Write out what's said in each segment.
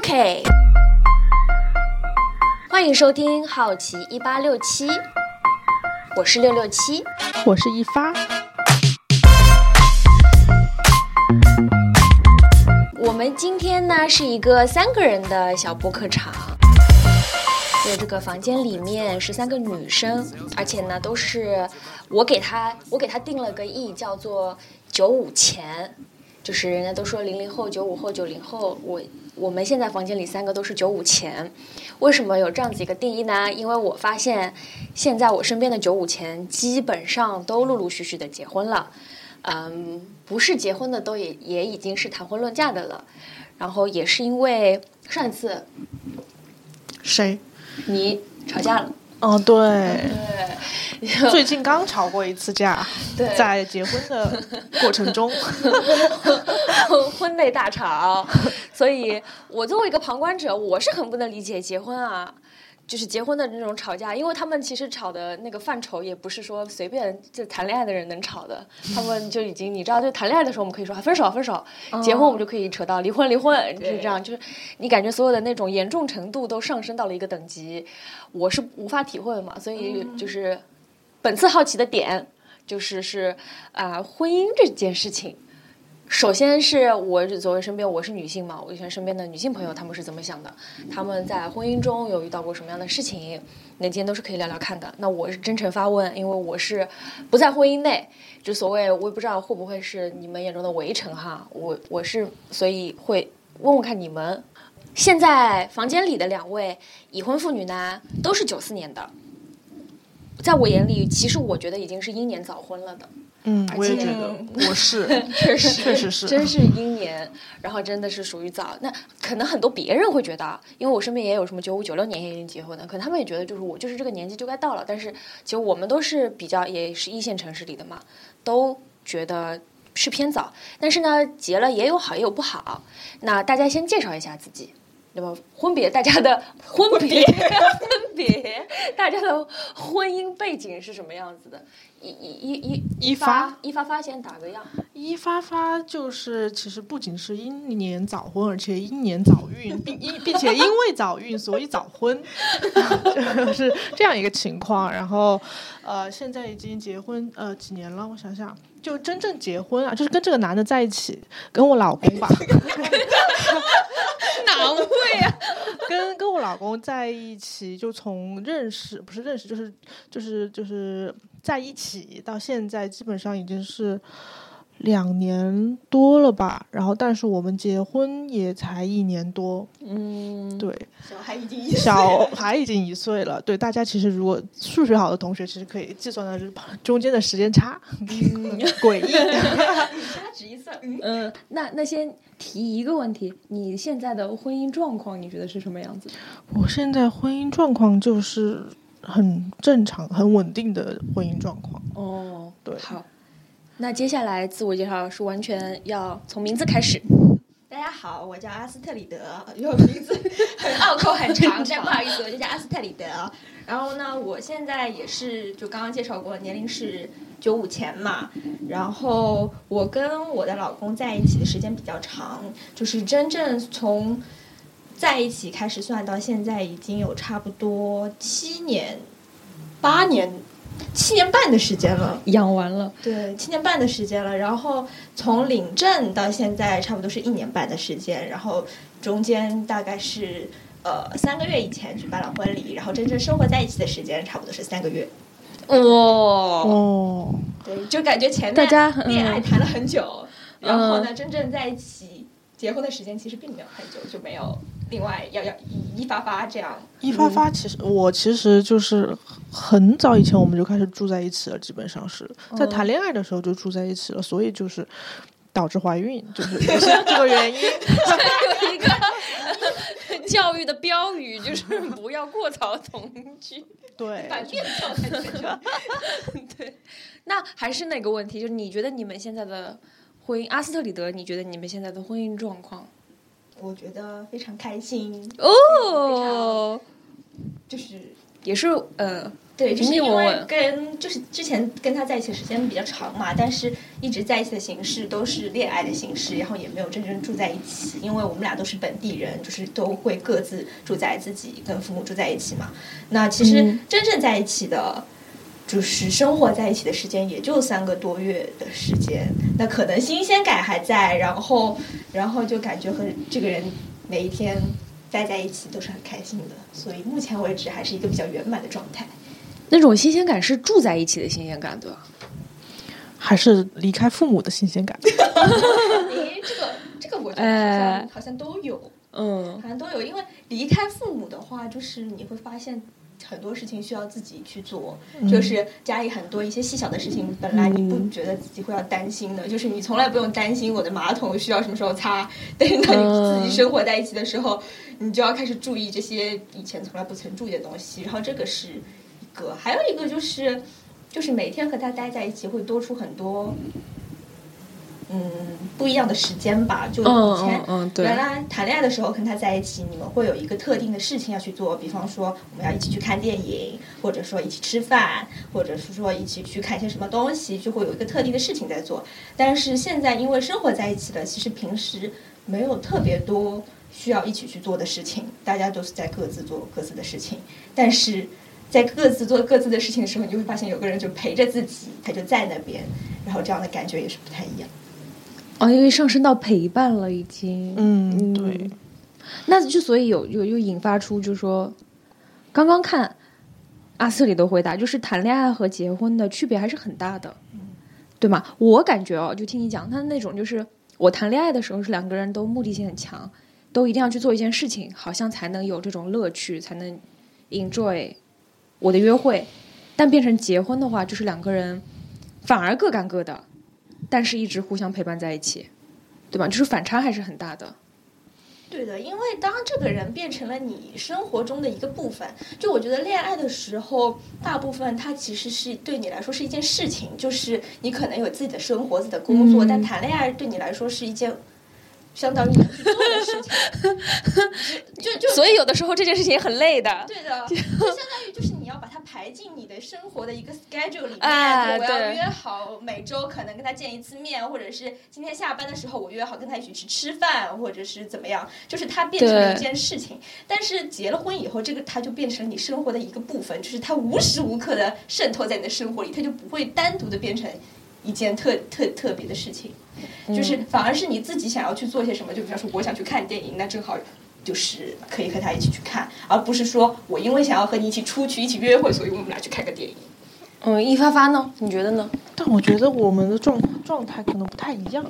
K，欢迎收听好奇一八六七，我是六六七，我是一发。我们今天呢是一个三个人的小播客场，在这个房间里面是三个女生，而且呢都是我给她我给她定了个义，叫做九五前，就是人家都说零零后、九五后、九零后，我我们现在房间里三个都是九五前。为什么有这样子一个定义呢？因为我发现现在我身边的九五前基本上都陆陆续续的结婚了。嗯，不是结婚的都也也已经是谈婚论嫁的了，然后也是因为上一次谁？你吵架了，哦，对，对，最近刚吵过一次架，在结婚的 过程中，婚内大吵，所以我作为一个旁观者，我是很不能理解结婚啊。就是结婚的那种吵架，因为他们其实吵的那个范畴也不是说随便就谈恋爱的人能吵的，他们就已经你知道，就谈恋爱的时候我们可以说分手分手，结婚我们就可以扯到离婚离婚，就是这样，就是你感觉所有的那种严重程度都上升到了一个等级，我是无法体会的嘛，所以就是本次好奇的点就是是啊、婚姻这件事情。首先是我作为身边我是女性嘛，我以前身边的女性朋友她们是怎么想的？她们在婚姻中有遇到过什么样的事情？那今天都是可以聊聊看的。那我是真诚发问，因为我是不在婚姻内，就所谓我也不知道会不会是你们眼中的围城哈。我我是所以会问问看你们，现在房间里的两位已婚妇女呢，都是九四年的，在我眼里，其实我觉得已经是英年早婚了的。嗯，我也觉得 我是，确实确实是真是英年，然后真的是属于早。那可能很多别人会觉得啊，因为我身边也有什么九五、九六年也已经结婚的，可能他们也觉得就是我就是这个年纪就该到了。但是其实我们都是比较也是一线城市里的嘛，都觉得是偏早。但是呢，结了也有好也有不好。那大家先介绍一下自己。那么婚别，大家的 婚别，婚别，大家的婚姻背景是什么样子的？一一一一一发一发发先打个样。一发发就是其实不仅是英年早婚，而且英年早孕，并因并且因为早孕所以早婚，是这样一个情况。然后呃，现在已经结婚呃几年了？我想想，就真正结婚啊，就是跟这个男的在一起，跟我老公吧。哪会啊？跟跟我老公在一起，就从认识不是认识，就是就是就是在一起到现在，基本上已经是两年多了吧。然后，但是我们结婚也才一年多，嗯，对，小孩已经一小孩已经一岁了。对，大家其实如果数学好的同学，其实可以计算的是中间的时间差，嗯 诡异。掐指一算，嗯，嗯，那那先提一个问题，你现在的婚姻状况，你觉得是什么样子？我现在婚姻状况就是很正常、很稳定的婚姻状况。哦，对好，那接下来自我介绍是完全要从名字开始。大家好，我叫阿斯特里德，因为名字很拗口很长，但不好意思，我就叫阿斯特里德。然后呢，我现在也是就刚刚介绍过，年龄是九五前嘛。然后我跟我的老公在一起的时间比较长，就是真正从在一起开始算到现在，已经有差不多七年、八年、七年半的时间了。养完了，对，七年半的时间了。然后从领证到现在，差不多是一年半的时间。然后中间大概是呃三个月以前举办了婚礼，然后真正生活在一起的时间差不多是三个月。哇、哦，对，就感觉前面大家恋爱嗯谈了很久，然后呢，嗯真正在一起结婚的时间其实并没有很久，就没有另外要要一一发发这样。一发发，其实我其实就是很早以前我们就开始住在一起了，基本上是在谈恋爱的时候就住在一起了，所以就是导致怀孕，就是 也是这个原因。有一个教育的标语，就是不要过早同居。对，反面教材全球。对，那还是那个问题，就是你觉得你们现在的婚姻，阿斯特里德，你觉得你们现在的婚姻状况？我觉得非常开心，哦，就是也是呃，对，就是因为跟就是之前跟他在一起的时间比较长嘛，但是一直在一起的形式都是恋爱的形式，然后也没有真正住在一起，因为我们俩都是本地人，就是都会各自住在自己跟父母住在一起嘛。那其实嗯真正在一起的。就是生活在一起的时间也就三个多月的时间，那可能新鲜感还在，然后，然后就感觉和这个人每一天待在一起都是很开心的，所以目前为止还是一个比较圆满的状态。那种新鲜感是住在一起的新鲜感，对吧？还是离开父母的新鲜感。诶，这个这个我觉得好像、哎好像都有，嗯好像都有。因为离开父母的话，就是你会发现很多事情需要自己去做，就是家里很多一些细小的事情，本来你不觉得自己会要担心的，就是你从来不用担心我的马桶需要什么时候擦，但是当你自己生活在一起的时候，你就要开始注意这些以前从来不曾注意的东西。然后这个是一个，还有一个就是。就是每天和他待在一起，会多出很多，嗯，不一样的时间吧。就嗯以前原，来谈恋爱的时候跟他在一起，你们会有一个特定的事情要去做，比方说我们要一起去看电影，或者说一起吃饭，或者是说一起去看一些什么东西，就会有一个特定的事情在做。但是现在因为生活在一起了，其实平时没有特别多需要一起去做的事情，大家都是在各自做各自的事情，但是。在各自做各自的事情的时候，你就会发现有个人就陪着自己，他就在那边，然后这样的感觉也是不太一样。哦，因为上升到陪伴了，已经。嗯，对，那就所以有有又引发出，就是说，刚刚看阿瑟里的回答，就是谈恋爱和结婚的区别还是很大的，对吗？我感觉哦，就听你讲，他那种就是我谈恋爱的时候是两个人都目的性很强，都一定要去做一件事情，好像才能有这种乐趣，才能 enjoy 我的约会。但变成结婚的话，就是两个人反而各干各的，但是一直互相陪伴在一起，对吧？就是反差还是很大的。对的，因为当这个人变成了你生活中的一个部分，就我觉得恋爱的时候，大部分它其实是对你来说是一件事情，就是你可能有自己的生活、自己的工作，嗯但谈恋爱对你来说是一件相当于你去做的事情，就就所以有的时候这件事情也很累的。对的，就相当于就是你要把它排进你的生活的一个 schedule 里面。哎我要约好每周可能跟他见一次面，或者是今天下班的时候我约好跟他一起去吃饭，或者是怎么样，就是它变成了一件事情。但是结了婚以后，这个它就变成你生活的一个部分，就是它无时无刻的渗透在你的生活里，它就不会单独的变成一件特特特别的事情。就是反而是你自己想要去做些什么，就比方说我想去看电影，那正好就是可以和他一起去看，而不是说我因为想要和你一起出去一起约会，所以我们俩去看个电影。嗯，一发发呢？你觉得呢？但我觉得我们的状状态可能不太一样，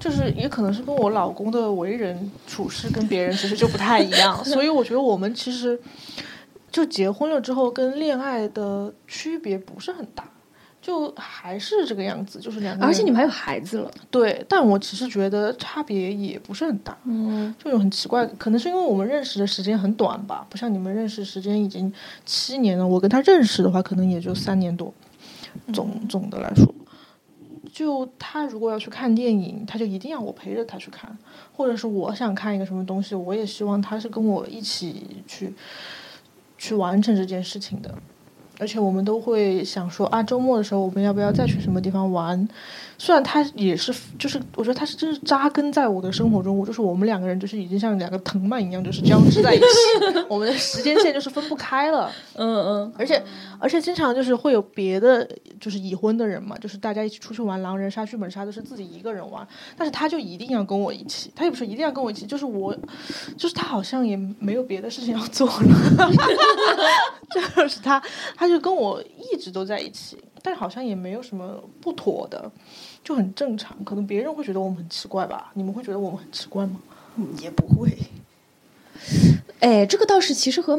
就是也可能是跟我老公的为人处事跟别人其实就不太一样，所以我觉得我们其实就结婚了之后跟恋爱的区别不是很大。就还是这个样子，就是两个人。而且你们还有孩子了。对，但我其实觉得差别也不是很大。嗯，就有很奇怪，可能是因为我们认识的时间很短吧，不像你们认识时间已经七年了。我跟他认识的话，可能也就三年多。总总的来说，就他如果要去看电影，他就一定要我陪着他去看，或者是我想看一个什么东西，我也希望他是跟我一起去去完成这件事情的。而且我们都会想说啊，周末的时候我们要不要再去什么地方玩？虽然他也是，就是我觉得他是真是扎根在我的生活中，我就是我们两个人就是已经像两个藤蔓一样，就是交织在一起，我们的时间线就是分不开了。嗯嗯，而且而且经常就是会有别的就是已婚的人嘛，就是大家一起出去玩狼人杀、剧本杀都是自己一个人玩，但是他就一定要跟我一起，他也不是一定要跟我一起，就是我，就是他好像也没有别的事情要做了，就是他他就跟我一直都在一起，但好像也没有什么不妥的，就很正常。可能别人会觉得我们很奇怪吧？你们会觉得我们很奇怪吗？也不会，哎，这个倒是其实和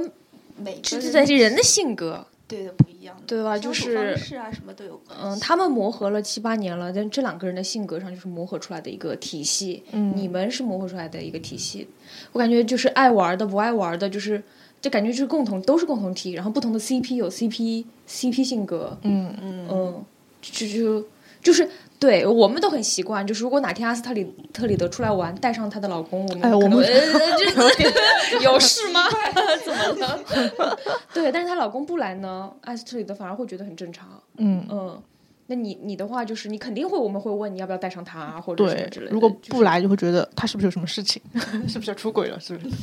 每个人在人的性格，对的不一样，对吧？就相处是方式啊什么都有。嗯，他们磨合了七八年了，但这两个人的性格上就是磨合出来的一个体系。嗯你们是磨合出来的一个体系。我感觉就是爱玩的，不爱玩的，就是就感觉就是共同都是共同体，然后不同的 CP 有 CP CP 性格，嗯嗯嗯，就就就是对我们都很习惯，就是如果哪天阿斯特里特里德出来玩，带上她的老公，我们可能哎我们呃有事吗？怎么了？对，但是她老公不来呢，阿斯特里德反而会觉得很正常。嗯，嗯，那你你的话就是你肯定会，我们会问你要不要带上他啊，或者什么之类的。，如果不来就会觉得他是不是有什么事情，是不是要出轨了，是不是？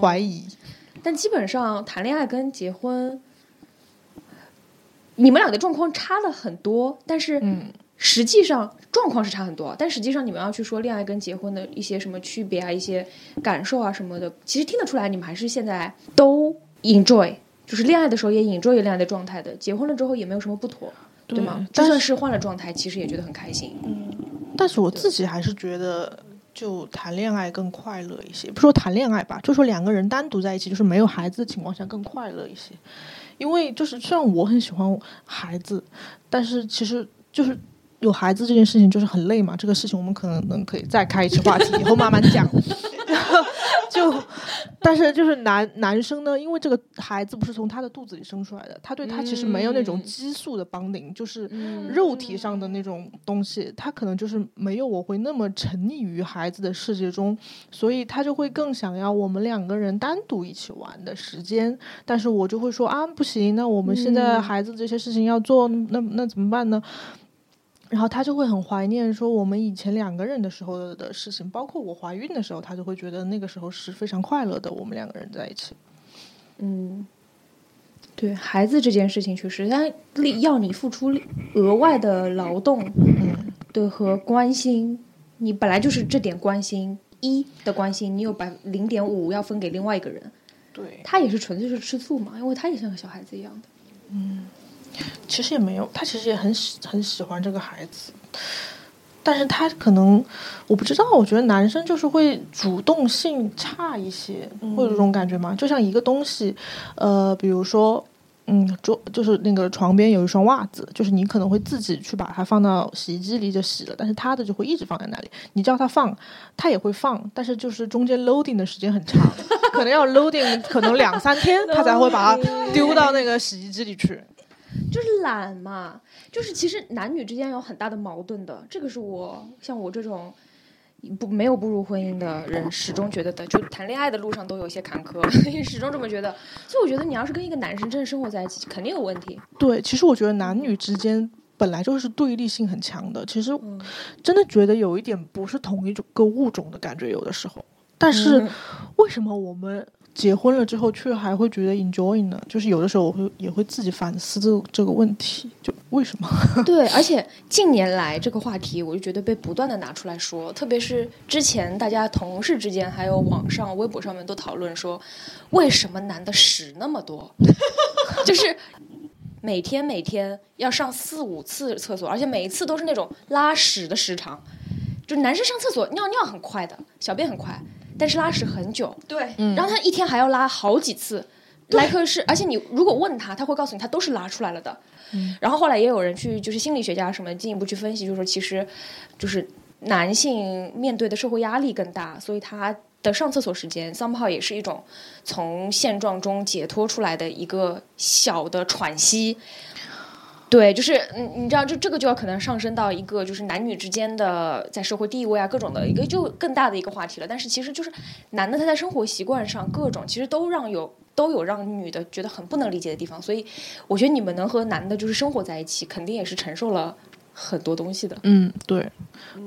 怀疑。但基本上谈恋爱跟结婚，你们俩的状况差了很多，但是嗯，实际上状况是差很多，但实际上你们要去说恋爱跟结婚的一些什么区别啊，一些感受啊什么的，其实听得出来你们还是现在都 enjoy，就是恋爱的时候也 enjoy 恋爱的状态的，结婚了之后也没有什么不妥，对吗？就算是换了状态，其实也觉得很开心。嗯但是我自己还是觉得，就谈恋爱更快乐一些。不说谈恋爱吧，就说两个人单独在一起，就是没有孩子的情况下更快乐一些。因为就是虽然我很喜欢孩子，但是其实就是有孩子这件事情就是很累嘛。这个事情我们可能能可以再开一次话题，以后慢慢讲。就，但是就是男男生呢，因为这个孩子不是从他的肚子里生出来的，他对他其实没有那种嗯激素的绑定，就是嗯肉体上的那种东西，他可能就是没有我会那么沉溺于孩子的世界中，所以他就会更想要我们两个人单独一起玩的时间。但是我就会说啊，不行，那我们现在嗯孩子这些事情要做，那那怎么办呢？然后他就会很怀念说我们以前两个人的时候的的事情，包括我怀孕的时候，他就会觉得那个时候是非常快乐的，我们两个人在一起。嗯，对孩子这件事情，确实，他要你付出额外的劳动，嗯，对和关心，你本来就是这点关心一的关心，你有百零点五要分给另外一个人，对，他也是纯粹是吃醋嘛，因为他也像个小孩子一样的。其实也没有，他其实也很喜很喜欢这个孩子，但是他可能我不知道，我觉得男生就是会主动性差一些，会有这种感觉吗？就像一个东西，呃，比如说。嗯，桌就是那个床边有一双袜子，就是你可能会自己去把它放到洗衣机里就洗了，但是他的就会一直放在那里。你叫他放，他也会放，但是就是中间 loading 的时间很长，可能要 loading 可能两三天，他才会把它丢到那个洗衣机里去。就是懒嘛，就是其实男女之间有很大的矛盾的，这个是我像我这种不没有步入婚姻的人始终觉得的，就谈恋爱的路上都有一些坎坷，始终这么觉得。所以我觉得你要是跟一个男生真的生活在一起，肯定有问题。对，其实我觉得男女之间本来就是对立性很强的。其实嗯真的觉得有一点不是同一种个物种的感觉，有的时候。但是嗯为什么我们结婚了之后却还会觉得 enjoy 呢？就是有的时候我会也会自己反思这这个问题，就为什么？对，而且近年来这个话题，我就觉得被不断的拿出来说，特别是之前大家同事之间，还有网上、微博上面都讨论说，为什么男的屎那么多，就是每天每天要上四五次厕所，而且每一次都是那种拉屎的时长，就男生上厕所尿尿很快的，小便很快，但是拉屎很久，对，然后他一天还要拉好几次。莱克是，而且你如果问他，他会告诉你他都是拉出来了的。然后后来也有人去，就是心理学家什么进一步去分析，就是说其实就是男性面对的社会压力更大，所以他的上厕所时间 somehow 也是一种从现状中解脱出来的一个小的喘息。对，就是嗯，你知道，就这个就要可能上升到一个就是男女之间的在社会地位啊各种的一个就更大的一个话题了。但是其实就是男的他在生活习惯上各种其实都让有都有让女的觉得很不能理解的地方，所以我觉得你们能和男的就是生活在一起，肯定也是承受了很多东西的。嗯，对。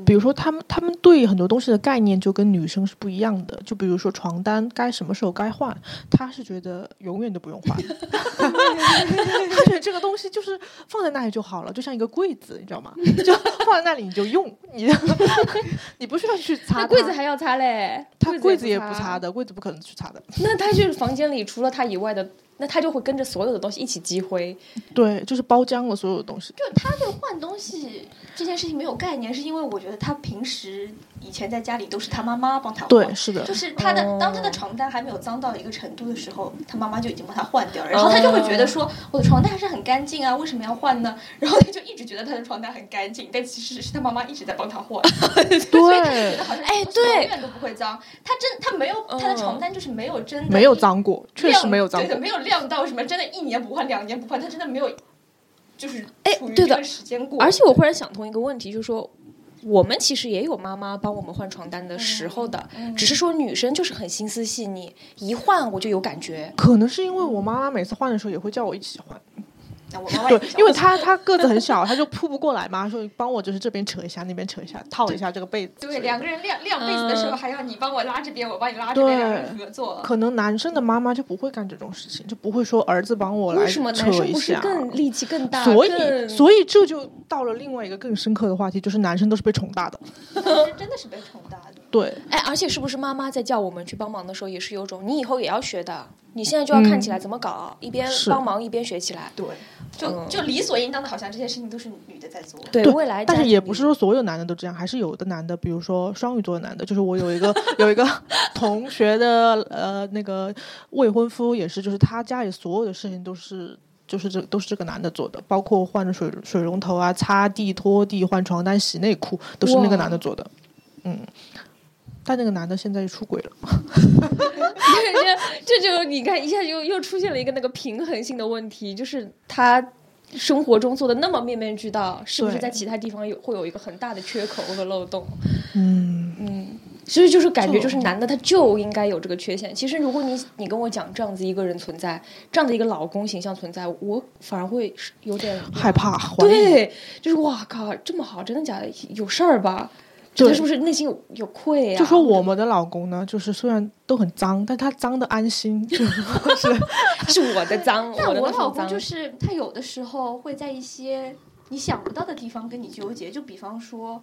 比如说他们他们对很多东西的概念就跟女生是不一样的。就比如说床单该什么时候该换，他是觉得永远都不用换。他觉得这个东西就是放在那里就好了，就像一个柜子，你知道吗？就放在那里你就用，你 你不需要去擦柜子还要擦嘞，他柜子也也不擦。的，柜子不可能去擦的。那他就是房间里除了他以外的，那他就会跟着所有的东西一起积灰。对，就是包浆了所有的东西。就他对换东西这件事情没有概念，是因为我觉得他平时以前在家里都是他妈妈帮他换。对，是的就。是他的，哦当他的床单还没有脏到一个程度的时候，他妈妈就已经帮他换掉了，然后他就会觉得说，我的床单还是很干净啊，为什么要换呢？然后他就一直觉得他的床单很干净，但其实是他妈妈一直在帮他换，所以他就觉得好像哎对永远都不会脏。他真他没有他的床单就是没有真的没有脏过，确实没有脏过对的，。没有晾到什么真的，一年不换，两年不换，他真的没有，就是哎，处于对的时间过，而且我忽然想通一个问题，就是说。我们其实也有妈妈帮我们换床单的时候的，只是说女生就是很心思细腻，一换我就有感觉。可能是因为我妈妈每次换的时候也会叫我一起换，对因为他他 个子很小，他就扑不过来嘛，说帮我就是这边扯一下，那边扯一下，套一下这个被子。对两个人晾晾被子的时候，嗯还要你帮我拉这边，我帮你拉这边，两个人合作。可能男生的妈妈就不会干这种事情，就不会说儿子帮我来为什么扯一男生不是下。更力气更大？所以，所以这就到了另外一个更深刻的话题，就是男生都是被宠大的。男生真的是被宠大的。对，哎，而且是不是妈妈在叫我们去帮忙的时候，也是有种你以后也要学的，你现在就要看起来怎么搞，一边帮忙一边学起来。对，就嗯就理所应当的，好像这些事情都是女的在做。对对未来但是也不是说所有男的都这样，还是有的男的，比如说双鱼座的男的，就是我有一个 有一个同学的呃那个未婚夫也是，就是他家里所有的事情都是。就是这都是这个男的做的，包括换水水龙头啊、擦地、拖地、换床单、洗内裤，都是那个男的做的。嗯，但那个男的现在又出轨了。这 这就你看一下又又出现了一个那个平衡性的问题，就是他生活中做的那么面面俱到，是不是在其他地方有会有一个很大的缺口和漏洞？嗯，嗯，所以就是感觉就就是男的他就应该有这个缺陷。其实如果你你跟我讲这样子一个人存在，这样的一个老公形象存在，我反而会有点害怕，对，就是哇靠，这么好，真的假的？有事儿吧？他对是不是内心有有愧啊？就说我们的老公呢，就是虽然都很脏，但他脏的安心，就是。是我的脏，但我的那我老公就是他有的时候会在一些你想不到的地方跟你纠结，就比方说，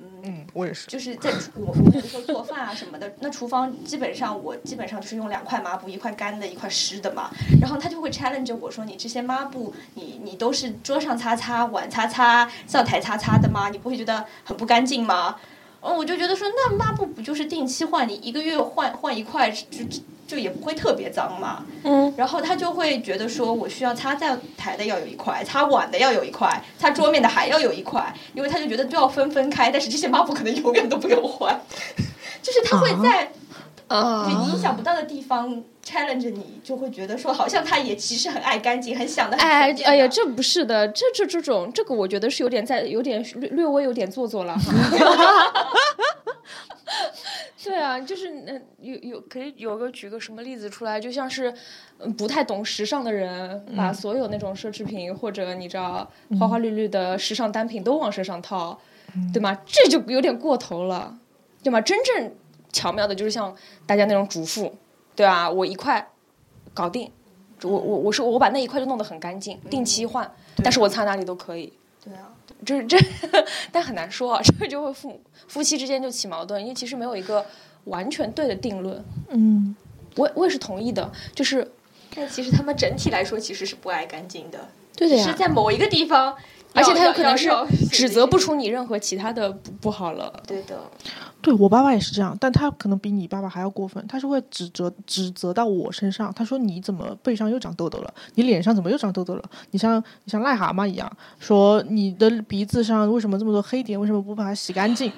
嗯，嗯，我也是。就是在厨我我有的时候做饭啊什么的，那厨房基本上我基本上就是用两块抹布，一块干的，一块湿的嘛。然后他就会 challenge 我说：“你这些抹布，你你都是桌上擦擦、碗擦擦、灶台擦擦的吗？你不会觉得很不干净吗？”哦，我就觉得说，那抹布不就是定期换，你一个月换换一块，就就就也不会特别脏嘛。嗯，然后他就会觉得说，我需要擦灶台的要有一块，擦碗的要有一块，擦桌面的还要有一块，因为他就觉得都要分分开，但是这些抹布可能永远都不用换，就是他会在啊。就你意想不到的地方 challenge 你，就会觉得说，好像他也其实很爱干净，很想的很哎哎呀，这不是的，这这这种这个，我觉得是有点在有点略略微有点做作了哈。对啊，就是那，有有可以有个举个什么例子出来，就像是嗯不太懂时尚的人，把所有那种奢侈品或者你知道花花绿绿的时尚单品都往身上套，对吗？这就有点过头了，对吗？真正巧妙的就是像大家那种主妇，对啊，我一块搞定，我我我是我把那一块就弄得很干净，定期换，但是我擦哪里都可以。对啊，这这，但很难说啊，这个就会夫夫妻之间就起矛盾，因为其实没有一个完全对的定论。嗯，我我也是同意的，就是但其实他们整体来说其实是不爱干净的，对的是在某一个地方，而且他有可能是指责不出你任何其他的不不好了。对的，对我爸爸也是这样，但他可能比你爸爸还要过分，他是会指责指责到我身上。他说你怎么背上又长痘痘了？你脸上怎么又长痘痘了？你像你像癞蛤蟆一样，说你的鼻子上为什么这么多黑点？为什么不把它洗干净？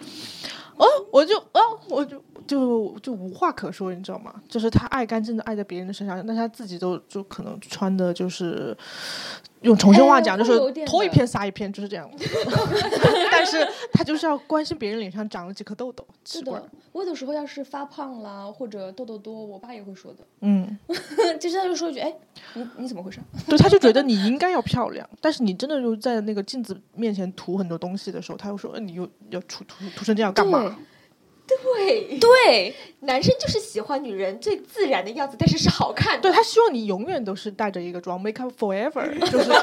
哦，我就哦，我就就就无话可说，你知道吗？就是他爱干净的爱在别人的身上，但他自己都就可能穿的就是用重庆话讲，就是脱一片撒一片，就是这样。但是他就是要关心别人脸上长了几颗痘痘，是的。，我有的时候要是发胖啦或者痘痘多，我爸也会说的，嗯，就是他就说一句：“哎，你你怎么回事？”对，他就觉得你应该要漂亮，但是你真的就在那个镜子面前涂很多东西的时候，他又说：“呃你又要涂涂涂成这样干嘛对对，男生就是喜欢女人最自然的样子，但是是好看？”的。对他希望你永远都是带着一个妆，make up forever，就是。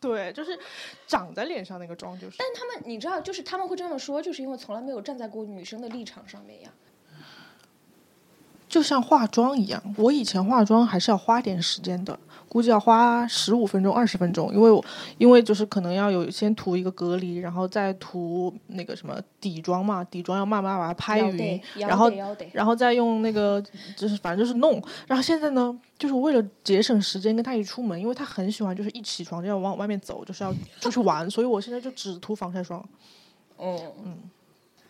对，就是长在脸上那个妆，就是。但他们你知道，就是他们会这么说，就是因为从来没有站在过女生的立场上面呀。就像化妆一样，我以前化妆还是要花点时间的，估计要花十五分钟、二十分钟，因为我因为就是可能要有先涂一个隔离，然后再涂那个什么底妆嘛，底妆要慢慢把它拍匀，然后然后再用那个就是反正就是弄，然后现在呢，就是为了节省时间跟他一起出门，因为他很喜欢就是一起床就要往外面走，就是要出去玩，所以我现在就只涂防晒霜。嗯，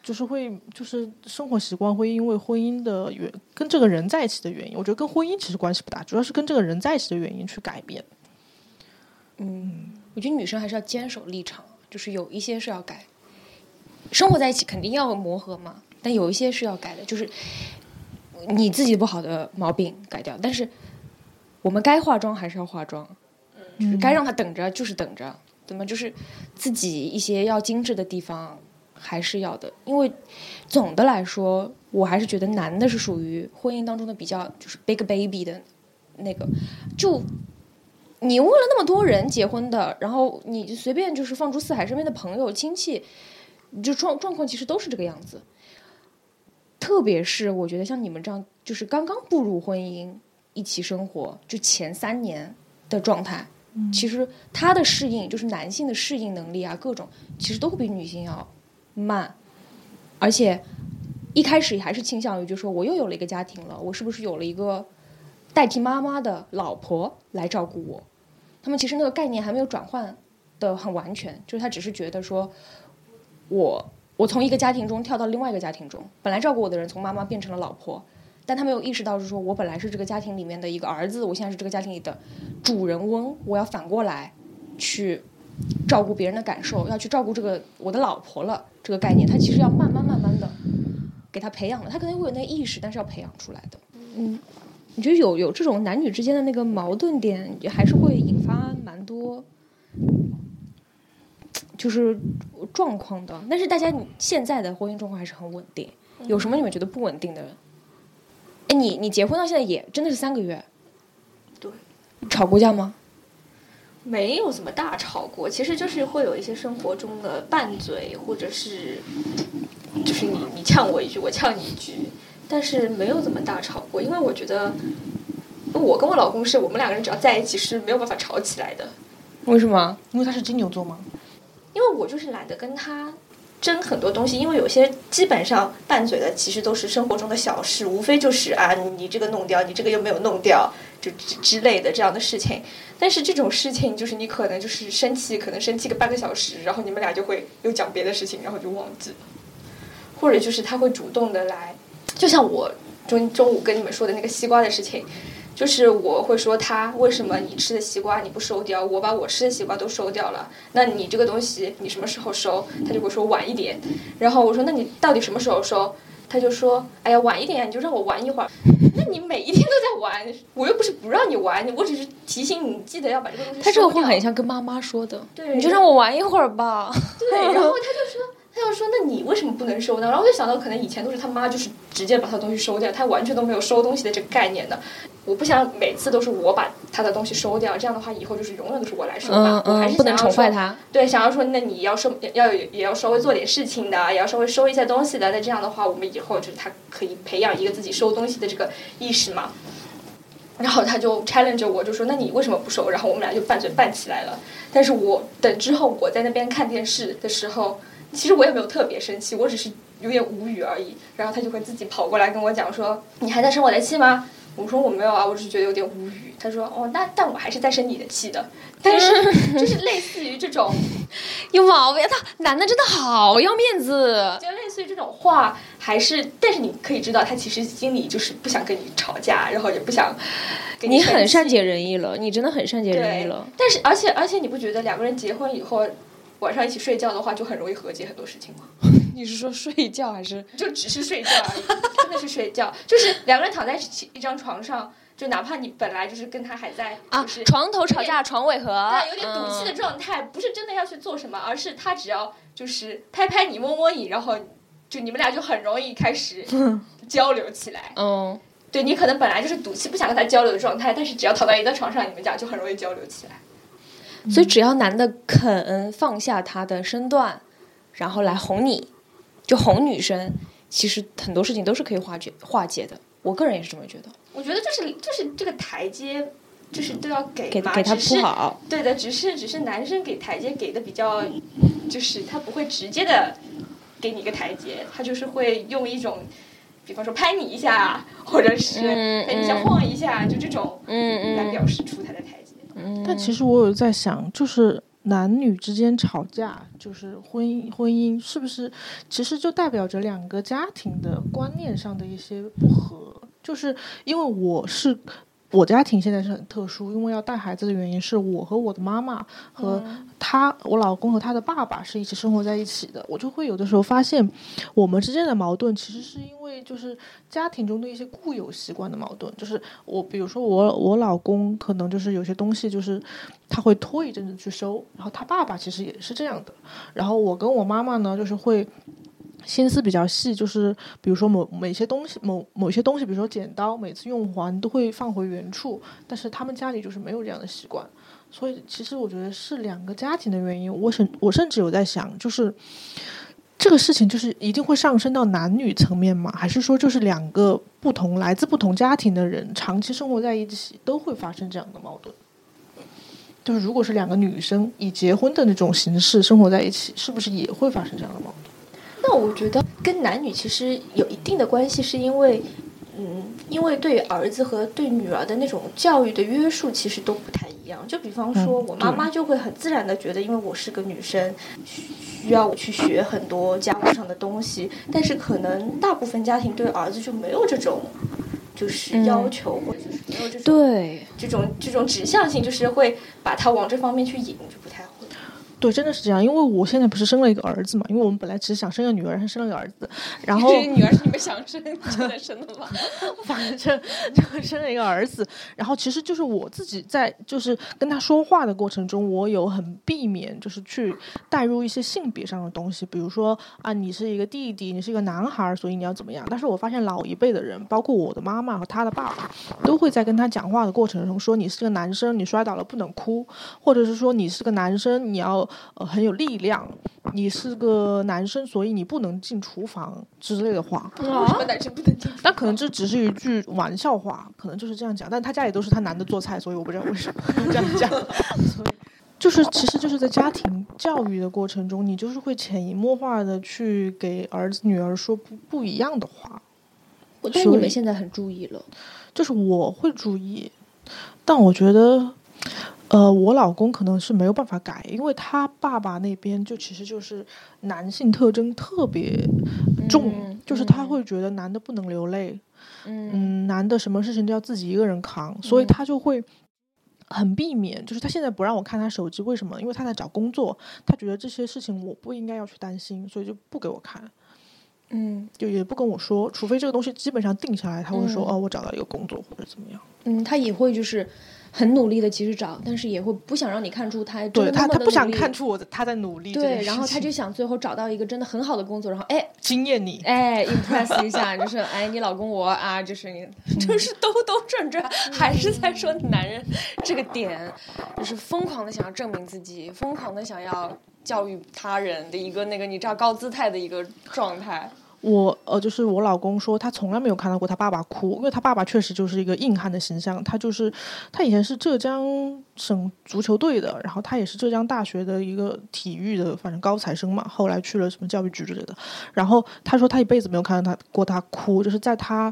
就是会，就是生活习惯会因为婚姻的原跟这个人在一起的原因，我觉得跟婚姻其实关系不大，主要是跟这个人在一起的原因去改变。嗯，我觉得女生还是要坚守立场，就是有一些是要改。生活在一起肯定要磨合嘛，但有一些是要改的，就是你自己不好的毛病改掉。但是我们该化妆还是要化妆，就是该让他等着就是等着，怎么就是自己一些要精致的地方还是要的。因为总的来说，我还是觉得男的是属于婚姻当中的比较就是 big baby 的那个，就。你问了那么多人结婚的，然后你就随便就是放出四海，身边的朋友亲戚，就状状况其实都是这个样子。特别是我觉得像你们这样，就是刚刚步入婚姻一起生活，就前三年的状态，其实他的适应，就是男性的适应能力啊，各种其实都会比女性要慢，而且一开始还是倾向于就说我又有了一个家庭了，我是不是有了一个代替妈妈的老婆来照顾我？他们其实那个概念还没有转换的很完全，就是他只是觉得说，我我从一个家庭中跳到另外一个家庭中，本来照顾我的人从妈妈变成了老婆，但他没有意识到是说我本来是这个家庭里面的一个儿子，我现在是这个家庭里的主人翁，我要反过来去照顾别人的感受，要去照顾这个我的老婆了。这个概念他其实要慢慢慢慢的给他培养的，他可能会有那个意识，但是要培养出来的。嗯。你觉得有有这种男女之间的那个矛盾点，还是会引发蛮多，就是状况的。但是大家现在的婚姻状况还是很稳定。有什么你们觉得不稳定的？哎，你你结婚到现在也真的是三个月，对，吵过架吗？没有怎么大吵过，其实就是会有一些生活中的拌嘴，或者是就是你你呛我一句，我呛你一句。但是没有怎么大吵过，因为我觉得我跟我老公是我们两个人只要在一起是没有办法吵起来的。为什么？因为他是金牛座吗？因为我就是懒得跟他争很多东西，因为有些基本上拌嘴的其实都是生活中的小事，无非就是啊你这个弄掉，你这个又没有弄掉，就之之类的这样的事情。但是这种事情就是你可能就是生气，可能生气个半个小时，然后你们俩就会又讲别的事情，然后就忘记了，或者就是他会主动的来。就像我中中午跟你们说的那个西瓜的事情，就是我会说他为什么你吃的西瓜你不收掉，我把我吃的西瓜都收掉了，那你这个东西你什么时候收？他就会说晚一点。然后我说那你到底什么时候收？他就说哎呀晚一点你就让我玩一会儿。那你每一天都在玩，我又不是不让你玩，我只是提醒你记得要把这个东西。他这个话很像跟妈妈说的，对，你就让我玩一会儿吧。对，然后他就说。他要说，那你为什么不能收呢？然后我就想到，可能以前都是他妈就是直接把他东西收掉，他完全都没有收东西的这个概念的。我不想每次都是我把他的东西收掉，这样的话以后就是永远都是我来收嘛。我还是不能宠坏他。对，想要说，那你要收，要也要稍微做点事情的，也要稍微收一些东西的。那这样的话，我们以后就是他可以培养一个自己收东西的这个意识嘛。然后他就 challenge 我，就说：“那你为什么不收？”然后我们俩就拌嘴拌起来了。但是我等之后我在那边看电视的时候。其实我也没有特别生气，我只是有点无语而已。然后他就会自己跑过来跟我讲说：“你还在生我的气吗？”我说：“我没有啊，我只是觉得有点无语。”他说：“哦，那但我还是在生你的气的。”但是就是类似于这种有毛病，他男的真的好要面子。就类似于这种话，还是但是你可以知道，他其实心里就是不想跟你吵架，然后也不想。你很善解人意了，你真的很善解人意了。但是而且而且你不觉得两个人结婚以后？晚上一起睡觉的话，就很容易和解很多事情吗？你是说睡觉还是就只是睡觉而已？真的是睡觉，就是两个人躺在一张床上，就哪怕你本来就是跟他还在啊，床头吵架床尾和，对有点赌气的状态，不是真的要去做什么，而是他只要就是拍拍你摸摸你，然后就你们俩就很容易开始 交流起来。嗯，对你可能本来就是赌气不想跟他交流的状态，但是只要躺在一张床上，你们俩就很容易交流起来。所以，只要男的肯放下他的身段，然后来哄你，就哄女生，其实很多事情都是可以化解化解的。我个人也是这么觉得。我觉得就是就是这个台阶，就是都要给给给他铺好。对的，只是只是男生给台阶给的比较，就是他不会直接的给你一个台阶，他就是会用一种，比方说拍你一下，或者是拍你一下晃一下，就这种来表示出他的但其实我有在想，就是男女之间吵架，就是婚姻婚姻是不是其实就代表着两个家庭的观念上的一些不合？就是因为我是我家庭现在是很特殊，因为要带孩子的原因是我和我的妈妈和他，我老公和他的爸爸是一起生活在一起的。我就会有的时候发现，我们之间的矛盾其实是因为就是家庭中的一些固有习惯的矛盾。就是我，比如说我我老公可能就是有些东西就是他会拖一阵子去收，然后他爸爸其实也是这样的。然后我跟我妈妈呢，就是会。心思比较细，就是比如说某某些东西，某某些东西，比如说剪刀，每次用完都会放回原处。但是他们家里就是没有这样的习惯，所以其实我觉得是两个家庭的原因。我甚我甚至有在想，就是这个事情就是一定会上升到男女层面吗？还是说就是两个不同来自不同家庭的人长期生活在一起都会发生这样的矛盾？就是如果是两个女生以结婚的那种形式生活在一起，是不是也会发生这样的矛盾？那我觉得跟男女其实有一定的关系，是因为，嗯，因为对儿子和对女儿的那种教育的约束其实都不太一样。就比方说，我妈妈就会很自然的觉得，因为我是个女生，需要我去学很多家务上的东西。但是可能大部分家庭对儿子就没有这种，就是要求，或者是没有这种对这种这种指向性，就是会把他往这方面去引，就不太。对，真的是这样，因为我现在不是生了一个儿子嘛，因为我们本来只是想生个女儿，还生了个儿子，然后 女儿是你们想生真的生的吗？反正就生了一个儿子，然后其实就是我自己在就是跟他说话的过程中，我有很避免就是去带入一些性别上的东西，比如说啊，你是一个弟弟，你是一个男孩，所以你要怎么样？但是我发现老一辈的人，包括我的妈妈和他的爸爸，都会在跟他讲话的过程中说，你是个男生，你摔倒了不能哭，或者是说你是个男生，你要。呃，很有力量。你是个男生，所以你不能进厨房之类的话。为什么男生不能进？但可能这只是一句玩笑话，可能就是这样讲。但他家里都是他男的做菜，所以我不知道为什么这样讲。所以，就是其实就是在家庭教育的过程中，你就是会潜移默化的去给儿子女儿说不不一样的话。我觉得你们现在很注意了，就是我会注意，但我觉得。呃，我老公可能是没有办法改，因为他爸爸那边就其实就是男性特征特别重，就是他会觉得男的不能流泪，嗯，男的什么事情都要自己一个人扛，所以他就会很避免，就是他现在不让我看他手机，为什么？因为他在找工作，他觉得这些事情我不应该要去担心，所以就不给我看，嗯，就也不跟我说，除非这个东西基本上定下来，他会说哦，我找到一个工作或者怎么样，嗯，他也会就是。很努力的，其实找，但是也会不想让你看出他对他，他不想看出我他在努力。对，然后他就想最后找到一个真的很好的工作，然后哎，惊艳你，哎，impress 一下，就是哎，你老公我啊，就是你，就是兜兜转转，还是在说男人这个点，就是疯狂的想要证明自己，疯狂的想要教育他人的一个那个你知道高姿态的一个状态。我呃，就是我老公说，他从来没有看到过他爸爸哭，因为他爸爸确实就是一个硬汉的形象。他就是他以前是浙江省足球队的，然后他也是浙江大学的一个体育的，反正高材生嘛。后来去了什么教育局之类的。然后他说他一辈子没有看到他过他哭，就是在他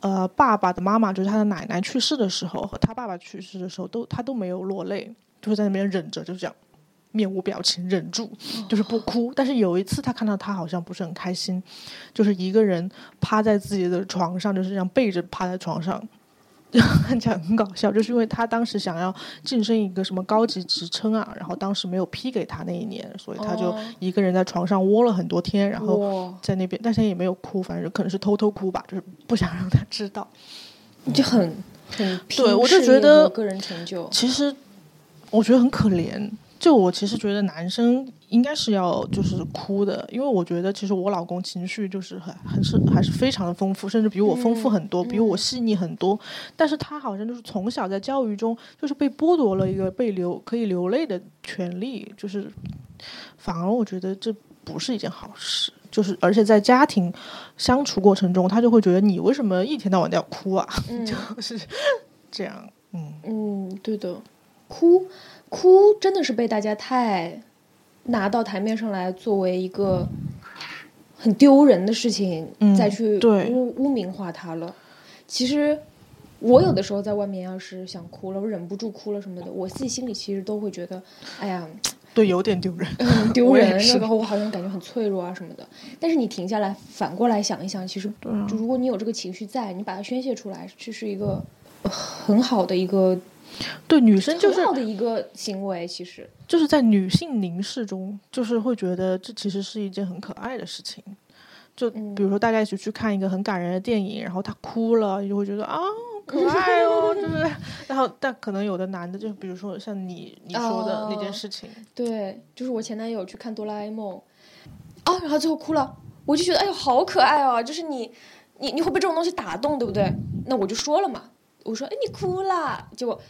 呃爸爸的妈妈，就是他的奶奶去世的时候和他爸爸去世的时候，都他都没有落泪，就是在那边忍着，就这样。面无表情，忍住，就是不哭。但是有一次，他看到他好像不是很开心，就是一个人趴在自己的床上，就是这样背着趴在床上，看起来很搞笑。就是因为他当时想要晋升一个什么高级职称啊，然后当时没有批给他那一年，所以他就一个人在床上窝了很多天，然后在那边，但是也没有哭，反正可能是偷偷哭吧，就是不想让他知道，就很很对我就觉得个人成就，其实我觉得很可怜。就我其实觉得男生应该是要就是哭的，因为我觉得其实我老公情绪就是很很是还是非常的丰富，甚至比我丰富很多，比我细腻很多。但是他好像就是从小在教育中就是被剥夺了一个被流可以流泪的权利，就是反而我觉得这不是一件好事。就是而且在家庭相处过程中，他就会觉得你为什么一天到晚都要哭啊？就是这样。嗯嗯，对的，哭。哭真的是被大家太拿到台面上来，作为一个很丢人的事情，再去污污名化他了。其实我有的时候在外面要是想哭了，我忍不住哭了什么的，我自己心里其实都会觉得，哎呀，对，有点丢人，丢人。那个我好像感觉很脆弱啊什么的。但是你停下来，反过来想一想，其实就如果你有这个情绪在，你把它宣泄出来，这是一个很好的一个，对女生就是的一个行为，其实就是在女性凝视中，就是会觉得这其实是一件很可爱的事情。就比如说大家一起去看一个很感人的电影，然后他哭了，你就会觉得啊。可爱哦，就是，然后但可能有的男的，就比如说像你你说的那件事情，对，就是我前男友去看哆啦 A 梦，啊，然后最后哭了，我就觉得哎呦好可爱哦，就是你你你会被这种东西打动，对不对？那我就说了嘛，我说哎你哭了，结果是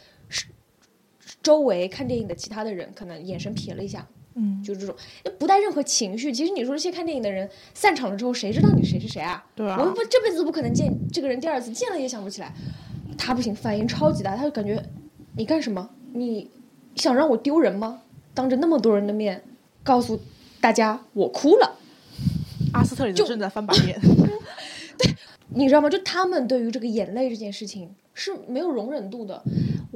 周围看电影的其他的人可能眼神瞥了一下，嗯，就是这种不带任何情绪。其实你说这些看电影的人散场了之后，谁知道你谁是谁啊？对啊，我们不这辈子都不可能见这个人第二次，见了也想不起来。他不行，反应超级大，他就感觉你干什么？你想让我丢人吗？当着那么多人的面告诉大家我哭了。阿斯特里就正在翻白眼。对，你知道吗？就他们对于这个眼泪这件事情是没有容忍度的。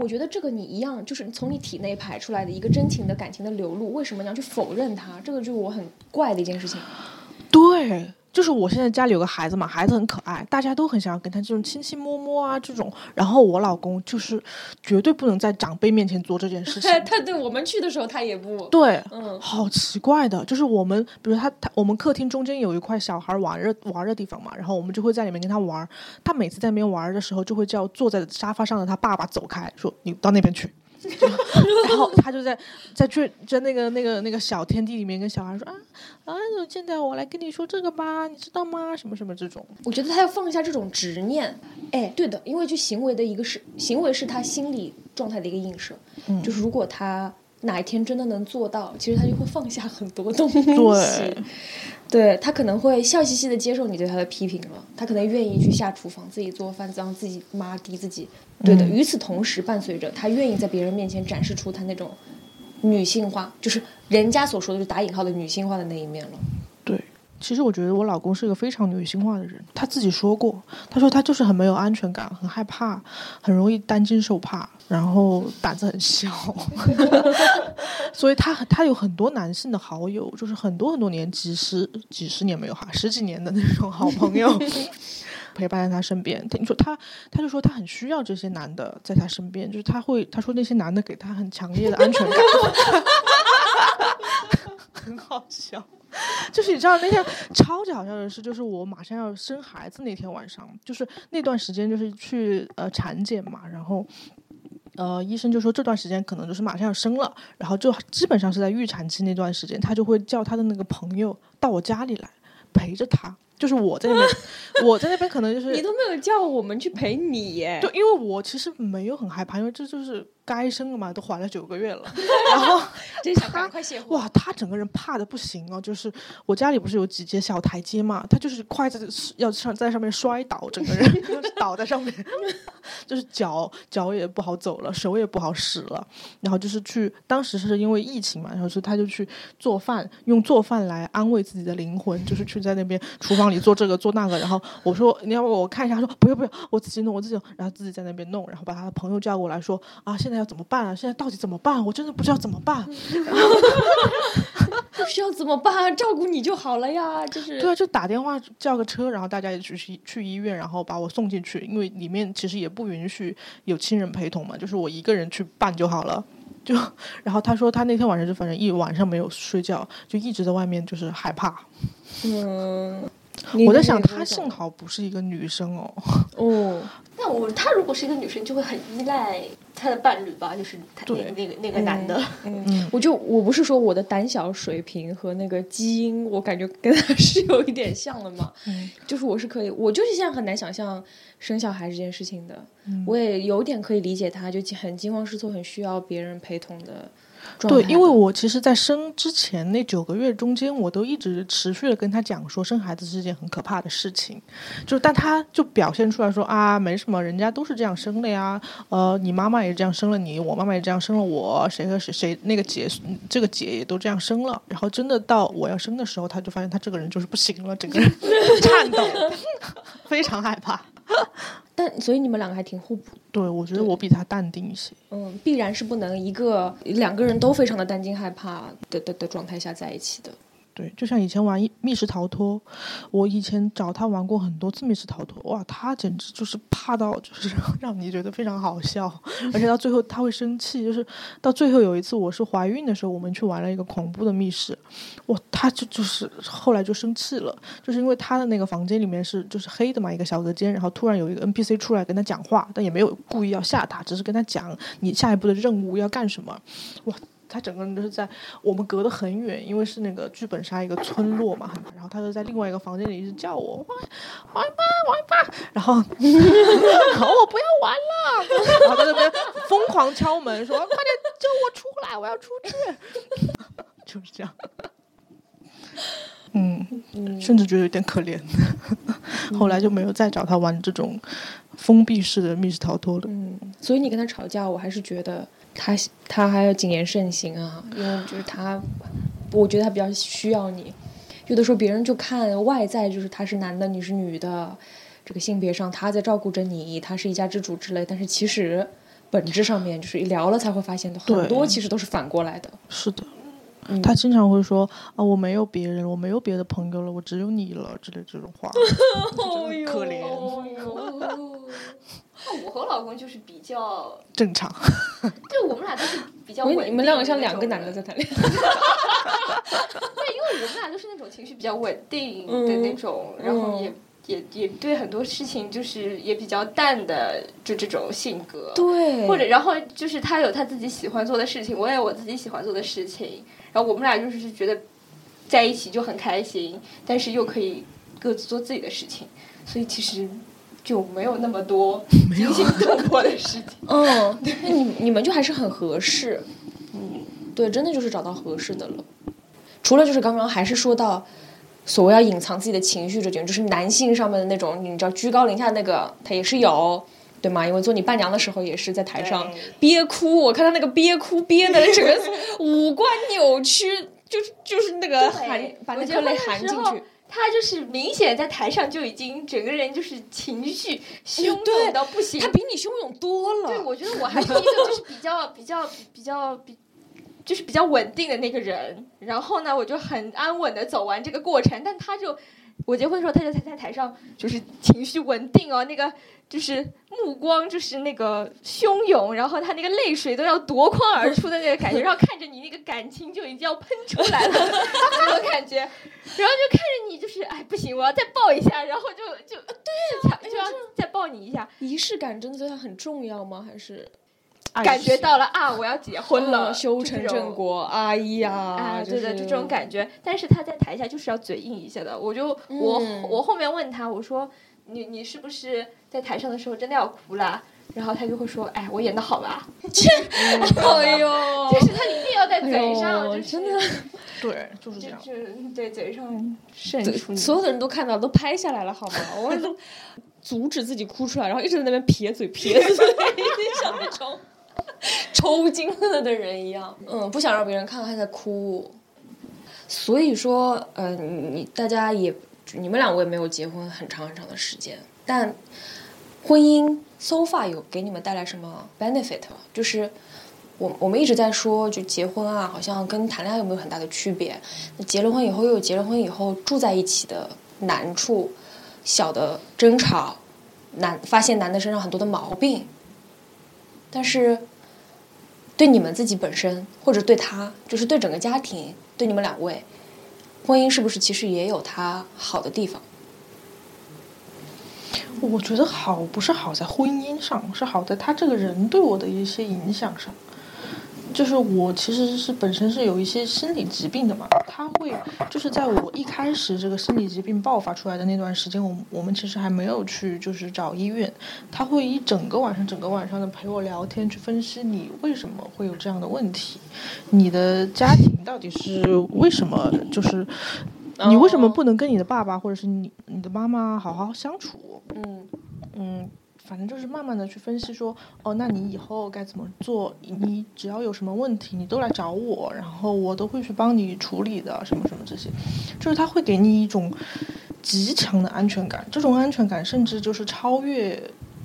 我觉得这个你一样，就是从你体内排出来的一个真情的感情的流露，为什么你要去否认它？这个就是我很怪的一件事情。对。就是我现在家里有个孩子嘛，孩子很可爱，大家都很想要跟他这种亲亲摸摸啊这种。然后我老公就是绝对不能在长辈面前做这件事情。他对我们去的时候他也不对，嗯，好奇怪的，就是我们比如他他我们客厅中间有一块小孩玩的玩的地方嘛，然后我们就会在里面跟他玩。他每次在那边玩的时候，就会叫坐在沙发上的他爸爸走开，说你到那边去。然后他就在在去在那个那个那个小天地里面跟小孩说啊啊，现在我来跟你说这个吧，你知道吗？什么什么这种，我觉得他要放下这种执念。哎，对的，因为就行为的一个是行为是他心理状态的一个映射。嗯，就是如果他哪一天真的能做到，其实他就会放下很多东西。对。对他可能会笑嘻嘻的接受你对他的批评了，他可能愿意去下厨房自己做饭，让自己妈滴自己。对的，与此同时伴随着他愿意在别人面前展示出他那种女性化，就是人家所说的就打引号的女性化的那一面了。对，其实我觉得我老公是一个非常女性化的人，他自己说过，他说他就是很没有安全感，很害怕，很容易担惊受怕。然后胆子很小，所以他他有很多男性的好友，就是很多很多年，几十几十年没有哈，十几年的那种好朋友 陪伴在他身边。他你说他他就说他很需要这些男的在他身边，就是他会他说那些男的给他很强烈的安全感，很好笑。就是你知道那天超级好笑的事，就是我马上要生孩子那天晚上，就是那段时间就是去呃产检嘛，然后。呃，医生就说这段时间可能就是马上要生了，然后就基本上是在预产期那段时间，他就会叫他的那个朋友到我家里来陪着他。就是我在那边，我在那边可能就是你都没有叫我们去陪你耶。对，因为我其实没有很害怕，因为这就是该生了嘛，都怀了九个月了。然后真想赶快卸货。哇，他整个人怕的不行哦，就是我家里不是有几节小台阶嘛，他就是筷子要上在上面摔倒，整个人 倒在上面，就是脚脚也不好走了，手也不好使了。然后就是去，当时是因为疫情嘛，然后是他就去做饭，用做饭来安慰自己的灵魂，就是去在那边厨房。里做这个做那个，然后我说你要不我看一下，他说不用不用，我自己弄我自己，然后自己在那边弄，然后把他的朋友叫过来说啊，现在要怎么办啊？现在到底怎么办？我真的不知道怎么办。不需要怎么办？照顾你就好了呀，就是对啊，就打电话叫个车，然后大家一起去去医院，然后把我送进去，因为里面其实也不允许有亲人陪同嘛，就是我一个人去办就好了。就然后他说他那天晚上就反正一晚上没有睡觉，就一直在外面就是害怕。嗯。我在想，她幸好不是一个女生哦。哦，那我她如果是一个女生，就会很依赖她的伴侣吧，就是那那个那个男的。嗯，我就我不是说我的胆小水平和那个基因，我感觉跟她是有一点像的嘛。嗯，就是我是可以，我就是现在很难想象生小孩这件事情的。嗯，我也有点可以理解她，就很惊慌失措，很需要别人陪同的。对，因为我其实，在生之前那九个月中间，我都一直持续的跟他讲说，生孩子是件很可怕的事情。就，但他就表现出来说啊，没什么，人家都是这样生的呀。呃，你妈妈也这样生了你，我妈妈也这样生了我，谁和谁谁那个姐，这个姐也都这样生了。然后真的到我要生的时候，他就发现他这个人就是不行了，整个人 颤抖，非常害怕。但所以你们两个还挺互补。对，我觉得我比他淡定一些。嗯，必然是不能一个两个人都非常的担惊害怕的的的状态下在一起的。对，就像以前玩密室逃脱，我以前找他玩过很多次密室逃脱，哇，他简直就是怕到就是让你觉得非常好笑，而且到最后他会生气，就是到最后有一次我是怀孕的时候，我们去玩了一个恐怖的密室，哇，他就就是后来就生气了，就是因为他的那个房间里面是就是黑的嘛，一个小隔间，然后突然有一个 NPC 出来跟他讲话，但也没有故意要吓他，只是跟他讲你下一步的任务要干什么，哇。他整个人都是在我们隔得很远，因为是那个剧本杀一个村落嘛，然后他就在另外一个房间里一直叫我王王一爸王一爸，然后 然后我不要玩了，然后在那边疯狂敲门说快点救我出来，我要出去，就是这样，嗯，甚至觉得有点可怜，后来就没有再找他玩这种封闭式的密室逃脱了。嗯，所以你跟他吵架，我还是觉得。他他还要谨言慎行啊，因为就是他，我觉得他比较需要你。有的时候别人就看外在，就是他是男的，你是女的，这个性别上他在照顾着你，他是一家之主之类。但是其实本质上面就是一聊了才会发现的，很多其实都是反过来的。是的，他经常会说啊，我没有别人，我没有别的朋友了，我只有你了之类这种话，可怜。那我和我老公就是比较正常，就我们俩都是比较稳定。你们两个像两个男的在谈恋爱。对，因为我们俩都是那种情绪比较稳定的那种，然后也也也对很多事情就是也比较淡的，就这种性格。对。或者，然后就是他有他自己喜欢做的事情，我也有我自己喜欢做的事情，然后我们俩就是觉得在一起就很开心，但是又可以各自做自己的事情，所以其实。就没有那么多 惊心动魄的事情。嗯，那你你们就还是很合适。嗯，对，真的就是找到合适的了。除了就是刚刚还是说到所谓要隐藏自己的情绪这点，就是男性上面的那种，你知道居高临下那个他也是有，对吗？因为做你伴娘的时候也是在台上憋哭，我看他那个憋哭憋的整个五官扭曲，就是就是那个含把那颗泪含进去。他就是明显在台上就已经整个人就是情绪汹涌到不行，他比你汹涌多了。对，我觉得我还是一个就是比较比较比较比，就是比较稳定的那个人。然后呢，我就很安稳的走完这个过程。但他就我结婚的时候，他就在在台上就是情绪稳定哦，那个。就是目光就是那个汹涌，然后他那个泪水都要夺眶而出的那个感觉，然后看着你那个感情就已经要喷出来了那种感觉，然后就看着你就是哎不行，我要再抱一下，然后就就对，就要再抱你一下。仪式感真的对他很重要吗？还是感觉到了啊？我要结婚了，修成正果，哎呀，啊，对的，就这种感觉。但是他在台下就是要嘴硬一下的，我就我我后面问他，我说。你你是不是在台上的时候真的要哭了？然后他就会说：“哎，我演的好吧？” 哎呦，就是他一定要在嘴上，真的，对，就是这样，对嘴上渗出。所有的人都看到，都拍下来了，好吗？我都阻止自己哭出来，然后一直在那边撇嘴撇嘴，像那种抽筋了的人一样。嗯，不想让别人看到他在哭。所以说，呃，你大家也。你们两位没有结婚很长很长的时间，但婚姻 so far 有给你们带来什么 benefit 吗？就是我我们一直在说，就结婚啊，好像跟谈恋爱有没有很大的区别？那结了婚以后又有结了婚以后住在一起的难处，小的争吵，男发现男的身上很多的毛病，但是对你们自己本身，或者对他，就是对整个家庭，对你们两位。婚姻是不是其实也有它好的地方？我觉得好不是好在婚姻上，是好在他这个人对我的一些影响上。就是我其实是本身是有一些心理疾病的嘛，他会就是在我一开始这个心理疾病爆发出来的那段时间，我我们其实还没有去就是找医院，他会一整个晚上整个晚上的陪我聊天，去分析你为什么会有这样的问题，你的家庭到底是为什么，就是你为什么不能跟你的爸爸或者是你你的妈妈好好相处？嗯嗯。反正就是慢慢的去分析，说哦，那你以后该怎么做？你只要有什么问题，你都来找我，然后我都会去帮你处理的，什么什么这些，就是他会给你一种极强的安全感。这种安全感甚至就是超越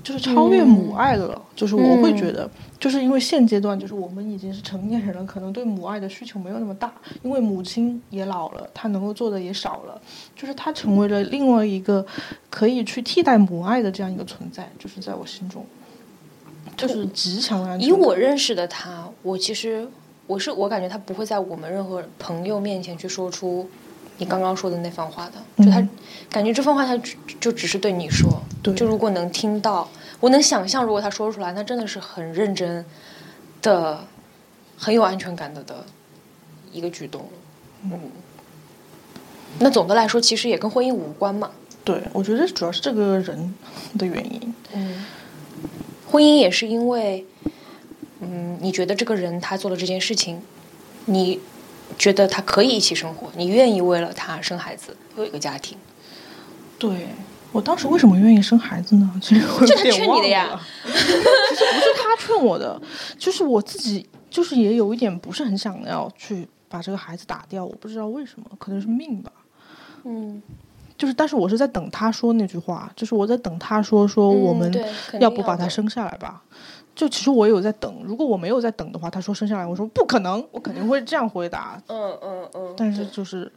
就是超越母爱的了。就是我会觉得，就是因为现阶段，就是我们已经是成年人了，可能对母爱的需求没有那么大，因为母亲也老了，她能够做的也少了，就是她成为了另外一个可以去替代母爱的这样一个存在，就是在我心中，就是极强的。以我认识的他，我其实我是我感觉他不会在我们任何朋友面前去说出你刚刚说的那番话的，就他感觉这番话他就只是对你说，就如果能听到。我能想象，如果他说出来，那真的是很认真的、很有安全感的的一个举动。嗯，那总的来说，其实也跟婚姻无关嘛。对，我觉得主要是这个人的原因。嗯，婚姻也是因为，嗯，你觉得这个人他做了这件事情，你觉得他可以一起生活，你愿意为了他生孩子，有一个家庭。对。我当时为什么愿意生孩子呢？其实我有点忘了。其实不是他劝我的，就是我自己，就是也有一点不是很想要去把这个孩子打掉。我不知道为什么，可能是命吧。嗯，就是，但是我是在等他说那句话，就是我在等他说说我们要不把他生下来吧。就其实我有在等，如果我没有在等的话，他说生下来，我说不可能，我肯定会这样回答。嗯嗯嗯。但是就是。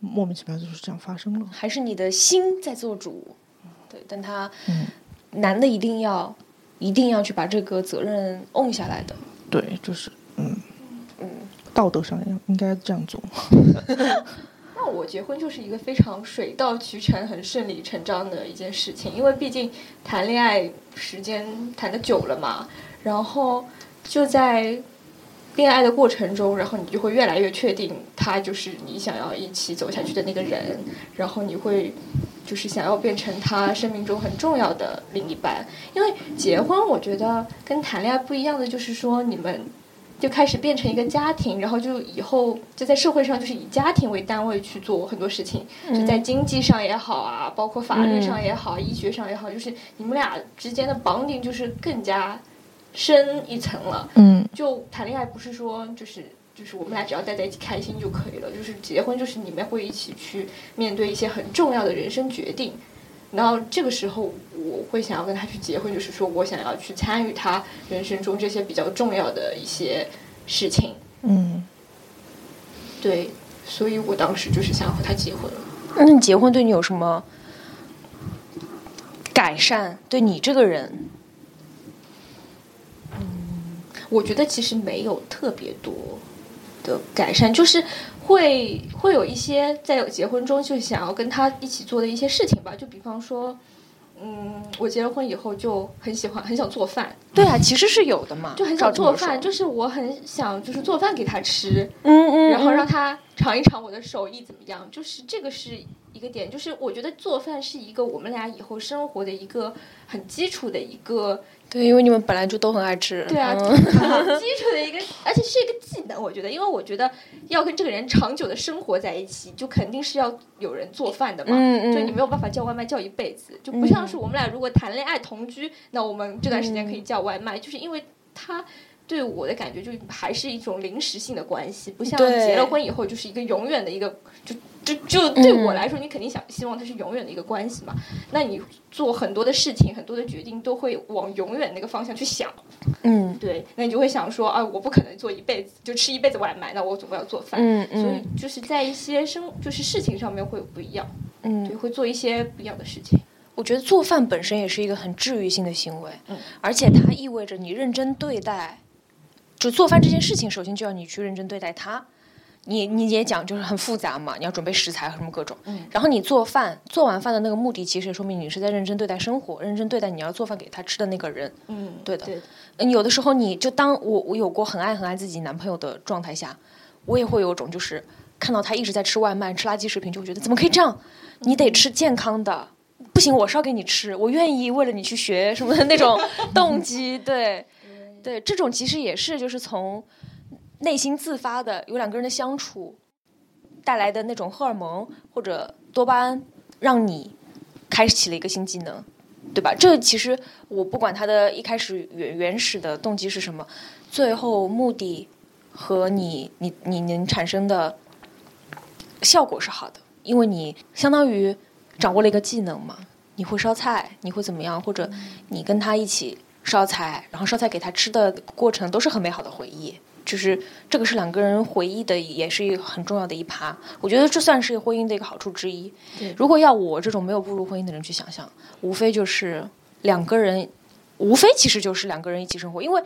莫名其妙就是这样发生了，还是你的心在做主？对，但他男的一定要一定要去把这个责任下来的。对，就是嗯嗯，道德上应应该这样做。我结婚就是一个非常水到渠成、很顺理成章的一件事情，因为毕竟谈恋爱时间谈的久了嘛，然后就在。恋爱的过程中，然后你就会越来越确定他就是你想要一起走下去的那个人，然后你会就是想要变成他生命中很重要的另一半。因为结婚，我觉得跟谈恋爱不一样的就是说，你们就开始变成一个家庭，然后就以后就在社会上就是以家庭为单位去做很多事情，就在经济上也好啊，包括法律上也好，医学上也好，就是你们俩之间的绑定就是更加。深一层了，嗯，就谈恋爱不是说就是就是我们俩只要待在一起开心就可以了，就是结婚就是你们会一起去面对一些很重要的人生决定，然后这个时候我会想要跟他去结婚，就是说我想要去参与他人生中这些比较重要的一些事情，嗯，对，所以我当时就是想和他结婚了。那你结婚对你有什么改善？对你这个人？我觉得其实没有特别多的改善，就是会会有一些在结婚中就想要跟他一起做的一些事情吧。就比方说，嗯，我结了婚以后就很喜欢很想做饭。对啊，其实是有的嘛，就很想做饭，就是我很想就是做饭给他吃，嗯嗯，然后让他尝一尝我的手艺怎么样。就是这个是一个点，就是我觉得做饭是一个我们俩以后生活的一个很基础的一个。对，因为你们本来就都很爱吃。对啊，很 基础的一个，而且是一个技能。我觉得，因为我觉得要跟这个人长久的生活在一起，就肯定是要有人做饭的嘛。嗯嗯。就你没有办法叫外卖叫一辈子，就不像是我们俩如果谈恋爱同居，那我们这段时间可以叫外卖，就是因为他对我的感觉就还是一种临时性的关系，不像结了婚以后就是一个永远的一个就。就就对我来说，你肯定想希望它是永远的一个关系嘛？那你做很多的事情，很多的决定都会往永远那个方向去想。嗯，对，那你就会想说啊，我不可能做一辈子就吃一辈子外卖，那我总归要做饭。嗯嗯。所以就是在一些生就是事情上面会有不一样。嗯，对，会做一些不一样的事情。我觉得做饭本身也是一个很治愈性的行为。嗯。而且它意味着你认真对待，就做饭这件事情，首先就要你去认真对待它。你你也讲就是很复杂嘛，你要准备食材和什么各种，嗯，然后你做饭做完饭的那个目的，其实也说明你是在认真对待生活，认真对待你要做饭给他吃的那个人，嗯，对的，对。嗯，有的时候你就当我我有过很爱很爱自己男朋友的状态下，我也会有种就是看到他一直在吃外卖吃垃圾食品，就会觉得怎么可以这样？你得吃健康的，不行我烧给你吃，我愿意为了你去学什么的那种动机，对，对，这种其实也是就是从。内心自发的有两个人的相处带来的那种荷尔蒙或者多巴胺，让你开启了一个新技能，对吧？这其实我不管他的一开始原原始的动机是什么，最后目的和你你你能产生的效果是好的，因为你相当于掌握了一个技能嘛。你会烧菜，你会怎么样，或者你跟他一起烧菜，然后烧菜给他吃的过程都是很美好的回忆。就是这个是两个人回忆的，也是一个很重要的一趴。我觉得这算是婚姻的一个好处之一。如果要我这种没有步入婚姻的人去想象，无非就是两个人，无非其实就是两个人一起生活，因为。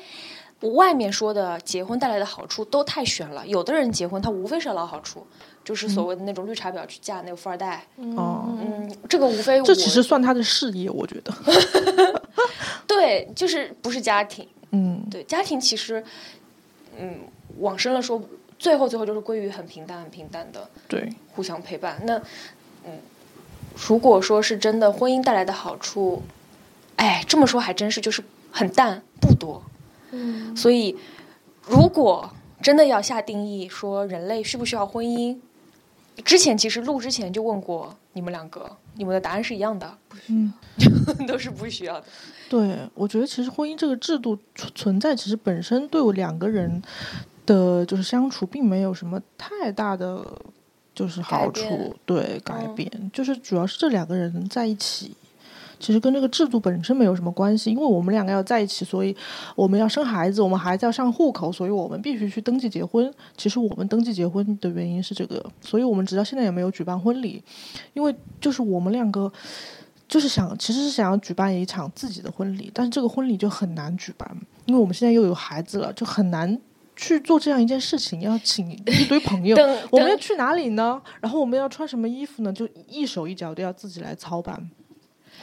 外面说的结婚带来的好处都太悬了，有的人结婚他无非是捞好处，就是所谓的那种绿茶婊去嫁那个富二代。哦，嗯，这个无非这其实算他的事业，我觉得。对，就是不是家庭。嗯，对，家庭其实，嗯，往深了说，最后最后就是归于很平淡、很平淡的，对，互相陪伴。那，嗯，如果说是真的婚姻带来的好处，哎，这么说还真是就是很淡，不多。嗯，所以，如果真的要下定义说人类需不需要婚姻，之前其实录之前就问过你们两个，你们的答案是一样的，嗯，都是不需要的。对，我觉得其实婚姻这个制度存存在，其实本身对我两个人的就是相处，并没有什么太大的就是好处，对改变，就是主要是这两个人在一起。其实跟这个制度本身没有什么关系，因为我们两个要在一起，所以我们要生孩子，我们孩子要上户口，所以我们必须去登记结婚。其实我们登记结婚的原因是这个，所以我们直到现在也没有举办婚礼，因为就是我们两个就是想，其实是想要举办一场自己的婚礼，但是这个婚礼就很难举办，因为我们现在又有孩子了，就很难去做这样一件事情，要请一堆朋友，我们要去哪里呢？然后我们要穿什么衣服呢？就一手一脚都要自己来操办。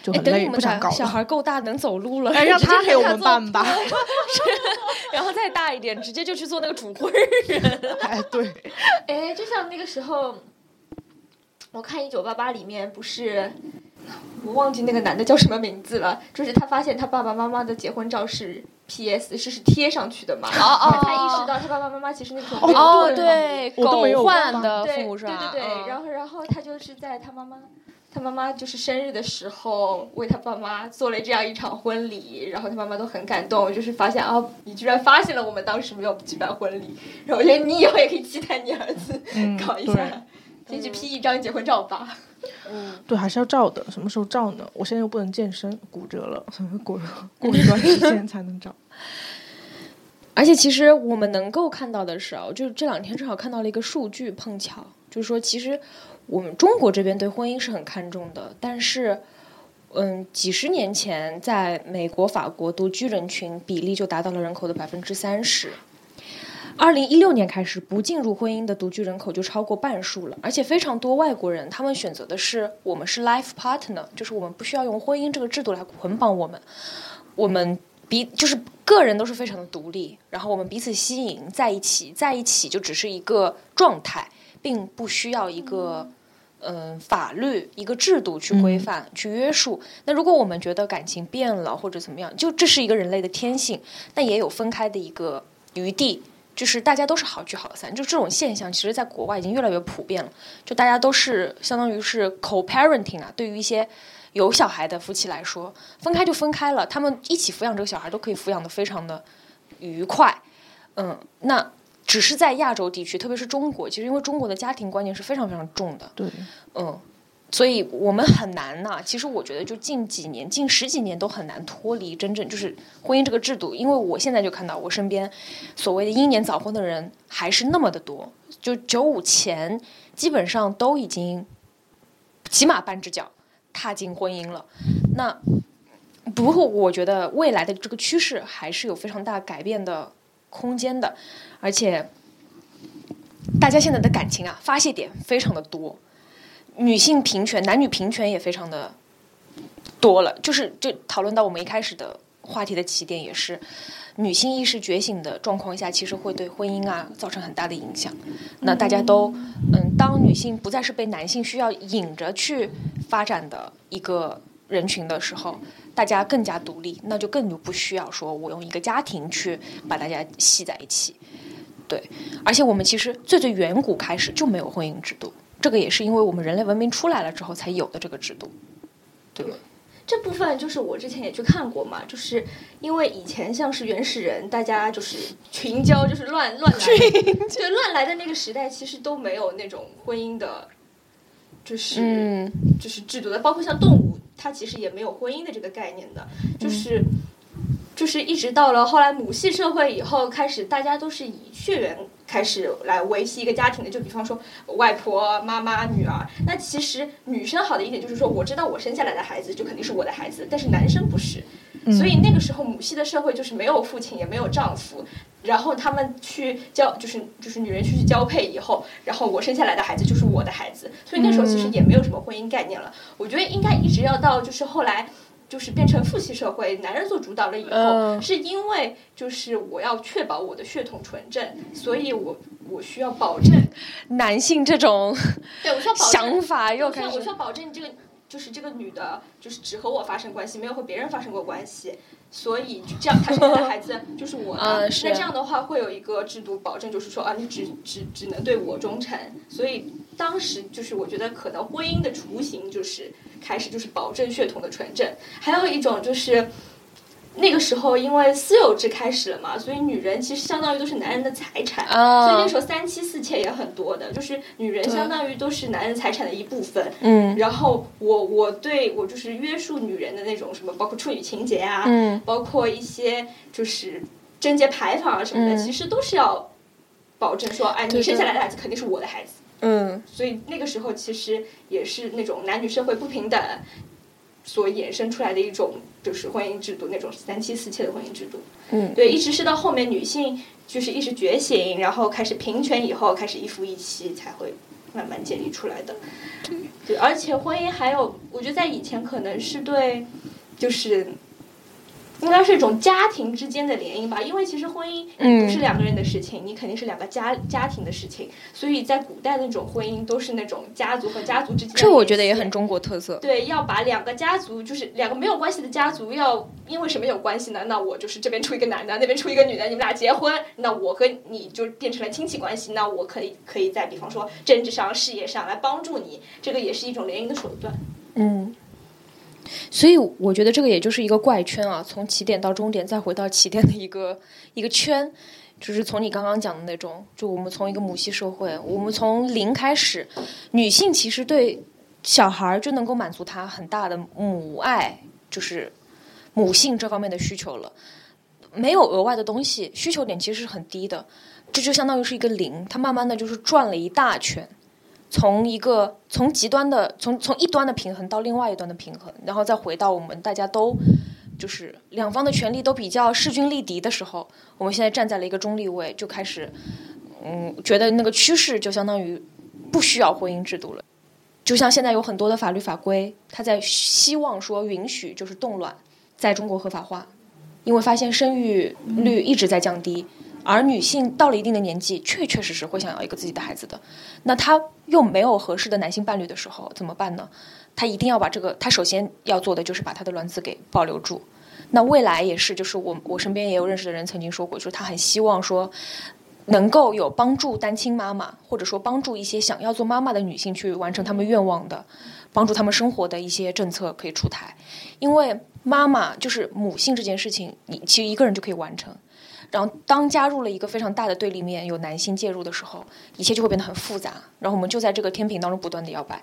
就很累，不想搞小孩够大能走路了，哎，让他给我们办吧。然后再大一点，直接就去做那个主婚人。哎，对。哎，就像那个时候，我看《一九八八》里面不是，我忘记那个男的叫什么名字了，就是他发现他爸爸妈妈的结婚照是 P.S. 是是贴上去的嘛。哦哦。他意识到他爸爸妈妈其实那时候哦对，狗换的父母是吧？对对对，然后然后他就是在他妈妈。他妈妈就是生日的时候为他爸妈做了这样一场婚礼，然后他妈妈都很感动，就是发现啊，你居然发现了我们当时没有举办婚礼，然后我觉得你以后也可以期待你儿子搞一下，先去 P 一张结婚照吧。嗯，对，还是要照的，什么时候照呢？我现在又不能健身，骨折了，过 过一段时间才能照。而且其实我们能够看到的是啊，就是这两天正好看到了一个数据，碰巧就是说其实。我们中国这边对婚姻是很看重的，但是，嗯，几十年前在美国、法国，独居人群比例就达到了人口的百分之三十。二零一六年开始，不进入婚姻的独居人口就超过半数了，而且非常多外国人，他们选择的是我们是 life partner，就是我们不需要用婚姻这个制度来捆绑我们，我们彼就是个人都是非常的独立，然后我们彼此吸引在一起，在一起就只是一个状态。并不需要一个嗯法律一个制度去规范去约束。那如果我们觉得感情变了或者怎么样，就这是一个人类的天性，那也有分开的一个余地。就是大家都是好聚好散，就这种现象，其实在国外已经越来越普遍了。就大家都是相当于是 co-parenting 啊，对于一些有小孩的夫妻来说，分开就分开了，他们一起抚养这个小孩都可以抚养的非常的愉快。嗯，那。只是在亚洲地区，特别是中国，其实因为中国的家庭观念是非常非常重的，对，嗯，所以我们很难呐。其实我觉得，就近几年、近十几年都很难脱离真正就是婚姻这个制度。因为我现在就看到我身边所谓的英年早婚的人还是那么的多，就九五前基本上都已经起码半只脚踏进婚姻了。那不过，我觉得未来的这个趋势还是有非常大改变的空间的。而且，大家现在的感情啊，发泄点非常的多，女性平权、男女平权也非常的多了。就是就讨论到我们一开始的话题的起点，也是女性意识觉醒的状况下，其实会对婚姻啊造成很大的影响。那大家都嗯，当女性不再是被男性需要引着去发展的一个人群的时候，大家更加独立，那就更就不需要说我用一个家庭去把大家系在一起。对，而且我们其实最最远古开始就没有婚姻制度，这个也是因为我们人类文明出来了之后才有的这个制度，对吗？这部分就是我之前也去看过嘛，就是因为以前像是原始人，大家就是群交，就是乱乱来，就乱来的那个时代，其实都没有那种婚姻的，就是就是制度的，包括像动物。它其实也没有婚姻的这个概念的，就是。就是一直到了后来母系社会以后，开始大家都是以血缘开始来维系一个家庭的。就比方说外婆、妈妈、女儿。那其实女生好的一点就是说，我知道我生下来的孩子就肯定是我的孩子，但是男生不是。所以那个时候母系的社会就是没有父亲也没有丈夫，然后他们去交就是就是女人去交配以后，然后我生下来的孩子就是我的孩子。所以那时候其实也没有什么婚姻概念了。我觉得应该一直要到就是后来。就是变成父系社会，男人做主导了以后，是因为就是我要确保我的血统纯正，所以我我需要保证男性这种 对我需要保证想法又开始我需要保证这个就是这个女的，就是只和我发生关系，没有和别人发生过关系，所以就这样，他生下的孩子就是我的。那这样的话会有一个制度保证，就是说啊，你只只只能对我忠诚。所以当时就是我觉得可能婚姻的雏形就是。开始就是保证血统的纯正，还有一种就是那个时候因为私有制开始了嘛，所以女人其实相当于都是男人的财产，所以那时候三妻四妾也很多的，就是女人相当于都是男人财产的一部分。嗯，然后我我对我就是约束女人的那种什么，包括处女情节啊，嗯，包括一些就是贞节牌坊啊什么的，其实都是要保证说，哎，你生下来的孩子肯定是我的孩子。嗯，所以那个时候其实也是那种男女社会不平等所衍生出来的一种，就是婚姻制度，那种三妻四妾的婚姻制度。嗯，对，一直是到后面女性就是意识觉醒，然后开始平权以后，开始一夫一妻才会慢慢建立出来的。对，而且婚姻还有，我觉得在以前可能是对，就是。应该是一种家庭之间的联姻吧，因为其实婚姻不是两个人的事情，你肯定是两个家家庭的事情，所以在古代那种婚姻都是那种家族和家族之间。这我觉得也很中国特色。对，要把两个家族，就是两个没有关系的家族，要因为什么有关系呢？那我就是这边出一个男的，那边出一个女的，你们俩结婚，那我和你就变成了亲戚关系，那我可以可以在比方说政治上、事业上来帮助你，这个也是一种联姻的手段。嗯。所以我觉得这个也就是一个怪圈啊，从起点到终点再回到起点的一个一个圈，就是从你刚刚讲的那种，就我们从一个母系社会，我们从零开始，女性其实对小孩就能够满足她很大的母爱，就是母性这方面的需求了，没有额外的东西，需求点其实是很低的，这就相当于是一个零，它慢慢的就是转了一大圈。从一个从极端的从从一端的平衡到另外一端的平衡，然后再回到我们大家都就是两方的权利都比较势均力敌的时候，我们现在站在了一个中立位，就开始嗯觉得那个趋势就相当于不需要婚姻制度了。就像现在有很多的法律法规，他在希望说允许就是冻卵在中国合法化，因为发现生育率一直在降低。而女性到了一定的年纪，确确实实会想要一个自己的孩子的，那她又没有合适的男性伴侣的时候怎么办呢？她一定要把这个，她首先要做的就是把她的卵子给保留住。那未来也是，就是我我身边也有认识的人曾经说过，就是她很希望说，能够有帮助单亲妈妈，或者说帮助一些想要做妈妈的女性去完成他们愿望的，帮助他们生活的一些政策可以出台，因为妈妈就是母性这件事情，你其实一个人就可以完成。然后，当加入了一个非常大的对立面，有男性介入的时候，一切就会变得很复杂。然后我们就在这个天平当中不断的摇摆。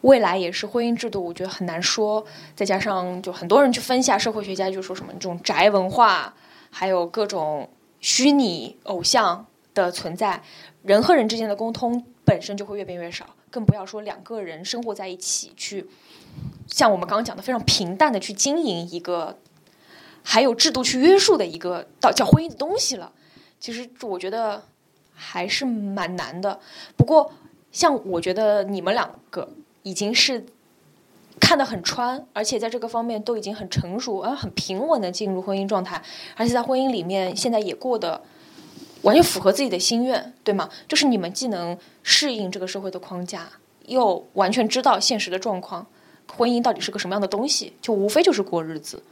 未来也是婚姻制度，我觉得很难说。再加上就很多人去分析，社会学家就说什么这种宅文化，还有各种虚拟偶像的存在，人和人之间的沟通本身就会越变越少，更不要说两个人生活在一起去，像我们刚刚讲的非常平淡的去经营一个。还有制度去约束的一个到叫婚姻的东西了，其实我觉得还是蛮难的。不过，像我觉得你们两个已经是看得很穿，而且在这个方面都已经很成熟，而很平稳的进入婚姻状态，而且在婚姻里面现在也过得完全符合自己的心愿，对吗？就是你们既能适应这个社会的框架，又完全知道现实的状况，婚姻到底是个什么样的东西，就无非就是过日子。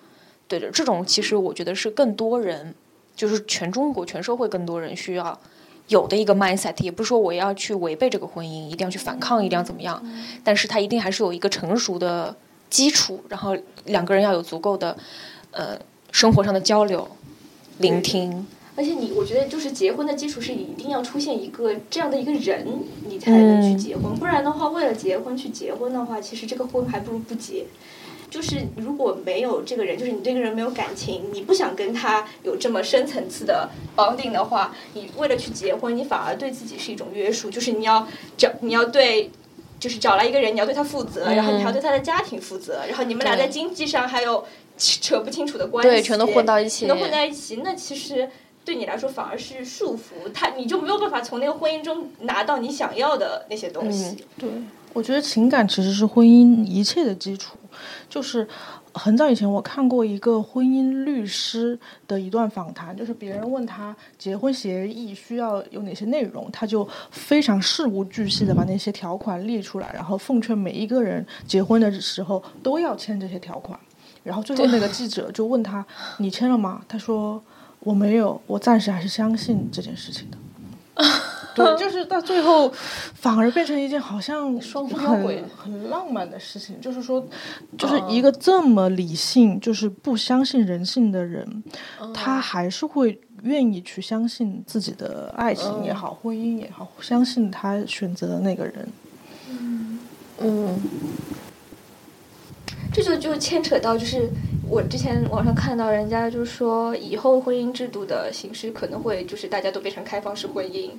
对的，这种其实我觉得是更多人，就是全中国全社会更多人需要有的一个 mindset，也不是说我要去违背这个婚姻，一定要去反抗，一定要怎么样，但是他一定还是有一个成熟的基础，然后两个人要有足够的呃生活上的交流、聆听。而且你，我觉得就是结婚的基础是一定要出现一个这样的一个人，你才能去结婚，不然的话，为了结婚去结婚的话，其实这个婚还不如不结。就是如果没有这个人，就是你这个人没有感情，你不想跟他有这么深层次的绑定的话，你为了去结婚，你反而对自己是一种约束，就是你要找你要对。就是找来一个人，你要对他负责，然后你还要对他的家庭负责，然后你们俩在经济上还有扯不清楚的关系，对，全都混到一起，全都混在一起，那其实对你来说反而是束缚，他你就没有办法从那个婚姻中拿到你想要的那些东西。对，我觉得情感其实是婚姻一切的基础，就是。很早以前，我看过一个婚姻律师的一段访谈，就是别人问他结婚协议需要有哪些内容，他就非常事无巨细的把那些条款列出来，然后奉劝每一个人结婚的时候都要签这些条款。然后最后那个记者就问他：“你签了吗？”他说：“我没有，我暂时还是相信这件事情的。”对，就是到最后，反而变成一件好像双很很浪漫的事情。就是说，就是一个这么理性，就是不相信人性的人，他还是会愿意去相信自己的爱情也好，婚姻也好，相信他选择的那个人。嗯嗯，这就就牵扯到就是。我之前网上看到人家就是说，以后婚姻制度的形式可能会就是大家都变成开放式婚姻，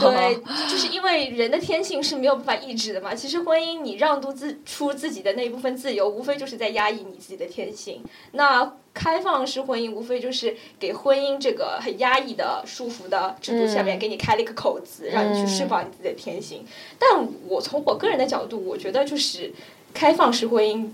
对，就是因为人的天性是没有办法抑制的嘛。其实婚姻你让渡自出自己的那一部分自由，无非就是在压抑你自己的天性。那开放式婚姻无非就是给婚姻这个很压抑的束缚的制度下面给你开了一个口子，让你去释放你自己的天性。但我从我个人的角度，我觉得就是开放式婚姻。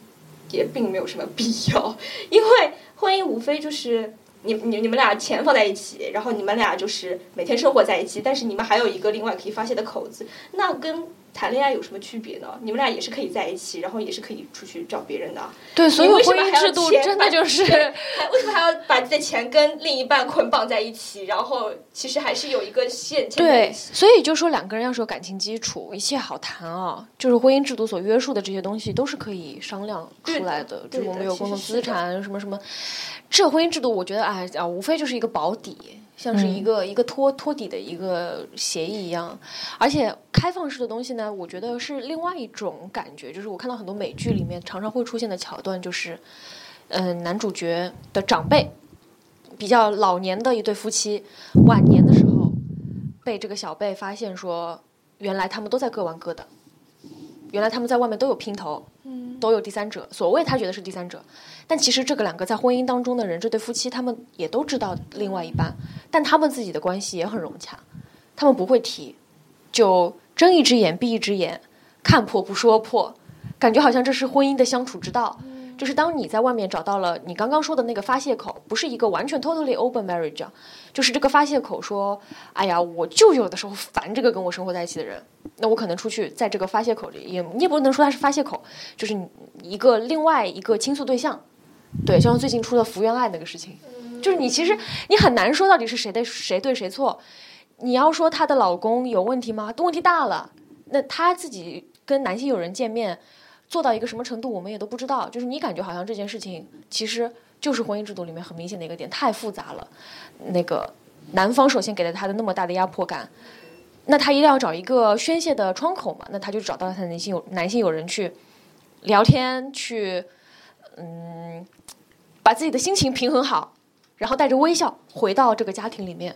也并没有什么必要，因为婚姻无非就是你你你们俩钱放在一起，然后你们俩就是每天生活在一起，但是你们还有一个另外可以发泄的口子，那跟。谈恋爱有什么区别呢？你们俩也是可以在一起，然后也是可以出去找别人的。对，所以婚姻制度真的就是，为什么还要把自己的钱跟另一半捆绑在一起？然后其实还是有一个线。对，所以就说两个人要是有感情基础，一切好谈啊。就是婚姻制度所约束的这些东西都是可以商量出来的。就我们有共同资产什么什么，这婚姻制度我觉得哎啊，无非就是一个保底。像是一个一个托托底的一个协议一样，而且开放式的东西呢，我觉得是另外一种感觉。就是我看到很多美剧里面常常会出现的桥段，就是，嗯，男主角的长辈，比较老年的一对夫妻，晚年的时候被这个小辈发现说，原来他们都在各玩各的，原来他们在外面都有姘头，嗯，都有第三者。所谓他觉得是第三者。但其实这个两个在婚姻当中的人，这对夫妻他们也都知道另外一半，但他们自己的关系也很融洽，他们不会提，就睁一只眼闭一只眼，看破不说破，感觉好像这是婚姻的相处之道。就是当你在外面找到了你刚刚说的那个发泄口，不是一个完全 totally open marriage，就是这个发泄口说，哎呀，我就有的时候烦这个跟我生活在一起的人，那我可能出去在这个发泄口里，也你也不能说它是发泄口，就是一个另外一个倾诉对象。对，就像最近出的福原爱那个事情，就是你其实你很难说到底是谁的谁对谁错。你要说她的老公有问题吗？问题大了。那她自己跟男性友人见面，做到一个什么程度，我们也都不知道。就是你感觉好像这件事情其实就是婚姻制度里面很明显的一个点，太复杂了。那个男方首先给了他的那么大的压迫感，那他一定要找一个宣泄的窗口嘛？那他就找到他的男性友男性友人去聊天去。嗯，把自己的心情平衡好，然后带着微笑回到这个家庭里面，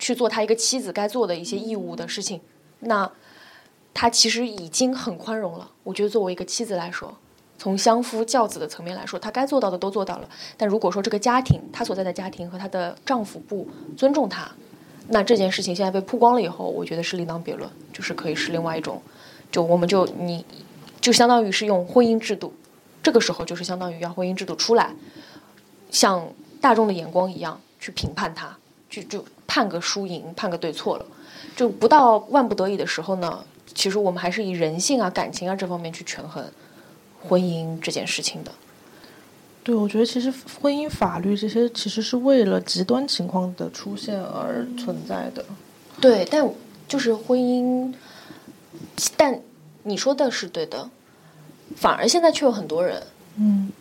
去做他一个妻子该做的一些义务的事情。那他其实已经很宽容了。我觉得作为一个妻子来说，从相夫教子的层面来说，他该做到的都做到了。但如果说这个家庭，她所在的家庭和她的丈夫不尊重她，那这件事情现在被曝光了以后，我觉得是另当别论，就是可以是另外一种，就我们就你就相当于是用婚姻制度。这个时候就是相当于要婚姻制度出来，像大众的眼光一样去评判他，去就判个输赢，判个对错了。就不到万不得已的时候呢，其实我们还是以人性啊、感情啊这方面去权衡婚姻这件事情的。对，我觉得其实婚姻法律这些其实是为了极端情况的出现而存在的。对，但就是婚姻，但你说的是对的。反而现在却有很多人，嗯，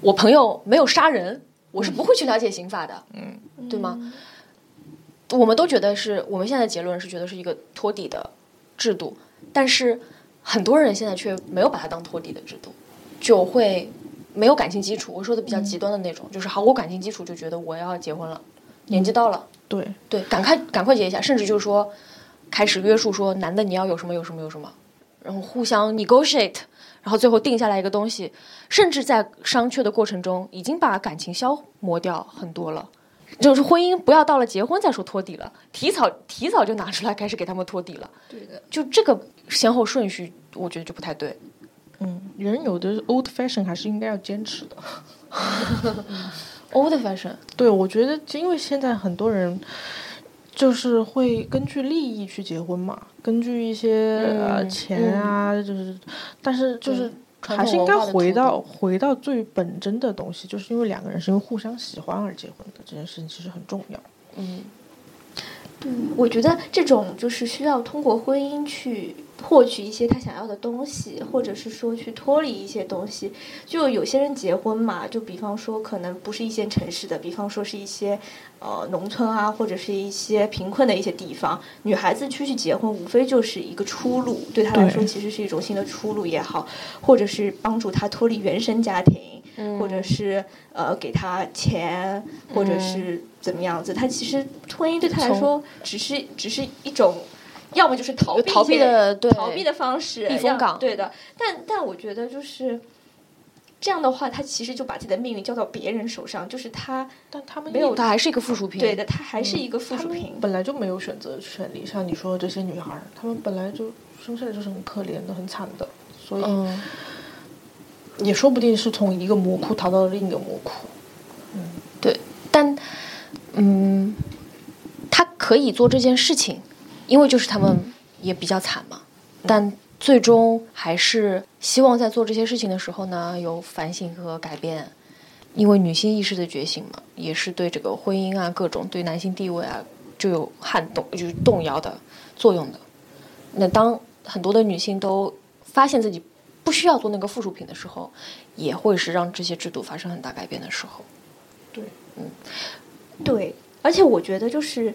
我朋友没有杀人，我是不会去了解刑法的，嗯，对吗？我们都觉得是我们现在的结论是觉得是一个托底的制度，但是很多人现在却没有把它当托底的制度，就会没有感情基础。我说的比较极端的那种，就是毫无感情基础就觉得我要结婚了，年纪到了，对，对，赶快赶快结一下，甚至就是说开始约束说男的你要有什么有什么有什么，然后互相 negotiate，然后最后定下来一个东西，甚至在商榷的过程中已经把感情消磨掉很多了。就是婚姻不要到了结婚再说托底了，提早提早就拿出来开始给他们托底了，对的，就这个先后顺序，我觉得就不太对。嗯，人有的 old fashion 还是应该要坚持的。old fashion，对，我觉得因为现在很多人就是会根据利益去结婚嘛，根据一些、呃嗯钱啊，就是，但是就是还是应该统文化的回到回到最本真的东西，就是因为两个人是因为互相喜欢而结婚的，这件事情其实很重要。嗯，对我觉得这种就是需要通过婚姻去获取一些他想要的东西，或者是说去脱离一些东西。就有些人结婚嘛，就比方说可能不是一线城市的，比方说是一些呃农村啊，或者是一些贫困的一些地方，女孩子出去结婚，无非就是一个出路，对她来说其实是一种新的出路也好，或者是帮助她脱离原生家庭。嗯或者是呃给她钱，或者是怎么样子，她其实婚姻对她来说只是只是一种，要么就是逃避逃避的对逃避的方式，避风港对的。但但我觉得就是这样的话，他其实就把自己的命运交到别人手上，就是他但他们没有他还是一个附属品。对的，他还是一个附属品。本来就没有选择权利，像你说的这些女孩儿，她们本来就生下来就是很可怜的、很惨的，所以嗯，也说不定是从一个魔窟逃到了另一个魔窟。对但嗯，他可以做这件事情，因为就是他们也比较惨嘛。但最终还是希望在做这些事情的时候呢，有反省和改变。因为女性意识的觉醒嘛，也是对这个婚姻啊、各种对男性地位啊，就有撼动，就是动摇的作用的。那当很多的女性都发现自己不需要做那个附属品的时候，也会是让这些制度发生很大改变的时候。对，嗯，对而且我觉得就是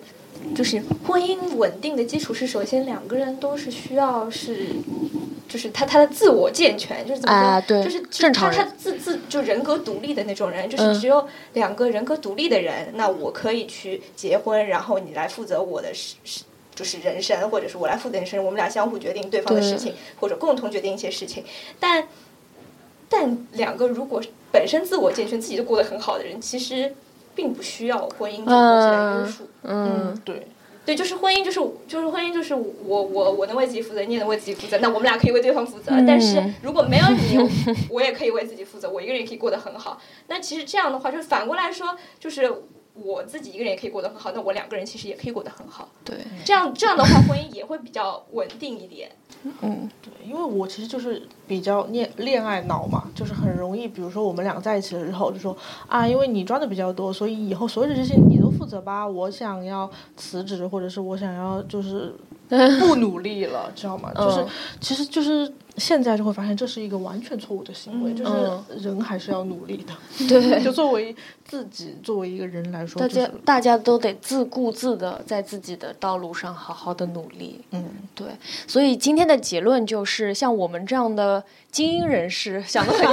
就是婚姻稳定的基础是，首先两个人都是需要是，就是他他的自我健全，就是怎么说，啊对就是正常人他他自自就人格独立的那种人，就嗯是只有两个人格独立的人，那我可以去结婚，然后你来负责我的事事。就是人生，或者是我来负责人生，我们俩相互决定对方的事情，或者共同决定一些事情。但但两个如果本身自我健全、自己就过得很好的人，其实并不需要婚姻这个东西来约束。嗯，对，对，就是婚姻，就是就是婚姻，就是我我我能为自己负责，你也能为自己负责，那我们俩可以为对方负责。但是如果没有你，我也可以为自己负责，我一个人也可以过得很好。那其实这样的话，就是反过来说，就是我自己一个人也可以过得很好，那我两个人其实也可以过得很好。对，这样这样的话，婚姻也会比较稳定一点。嗯，对，因为我其实就是比较恋恋爱脑嘛，就是很容易，比如说我们俩在一起了之后，就说啊，因为你赚的比较多，所以以后所有的这些你都负责吧。我想要辞职，或者是我想要就是 不努力了，知道吗？就是嗯其实就是现在就会发现这是一个完全错误的行为，嗯就是人还是要努力的。对，就作为自己，作为一个人来说，大家就是大家都得自顾自的在自己的道路上好好的努力。嗯，对，所以今天的结论就是，像我们这样的精英人士，想的很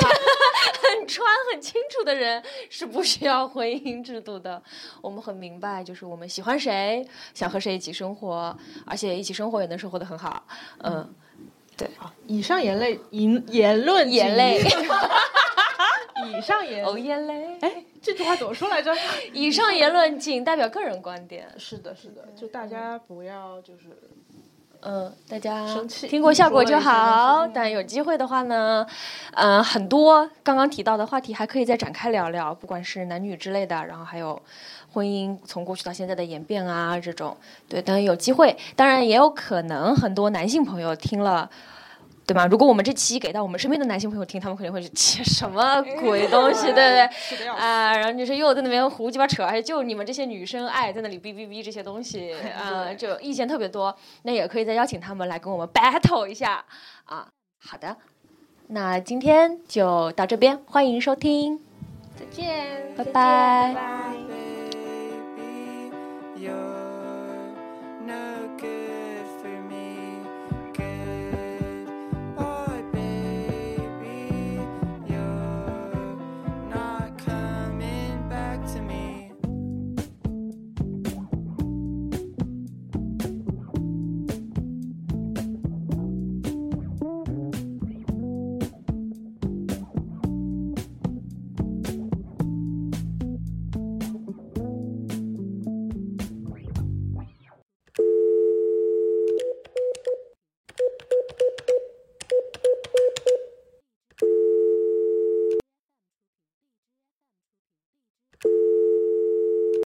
很穿 很清楚的人，是不需要婚姻制度的。我们很明白，就是我们喜欢谁，想和谁一起生活，而且一起生活也能生活的很好。嗯，对，以上言类言言论言泪，以上言 哦，眼泪。哎，这句话怎么说来着？以上言论仅代表个人观点。是的，是的，就大家不要就是嗯，大家听过效果就好。但有机会的话呢，嗯、很多刚刚提到的话题还可以再展开聊聊，不管是男女之类的，然后还有婚姻从过去到现在的演变啊这种。对，等有机会，当然也有可能很多男性朋友听了。对吗？如果我们这期给到我们身边的男性朋友听，他们肯定会去切什么鬼东西，对不对？啊，然后就是又在那边胡鸡巴扯，还就你们这些女生爱在那里哔哔哔这些东西 啊，就意见特别多。那也可以再邀请他们来跟我们 battle 一下啊。好的，那今天就到这边，欢迎收听。再见，拜拜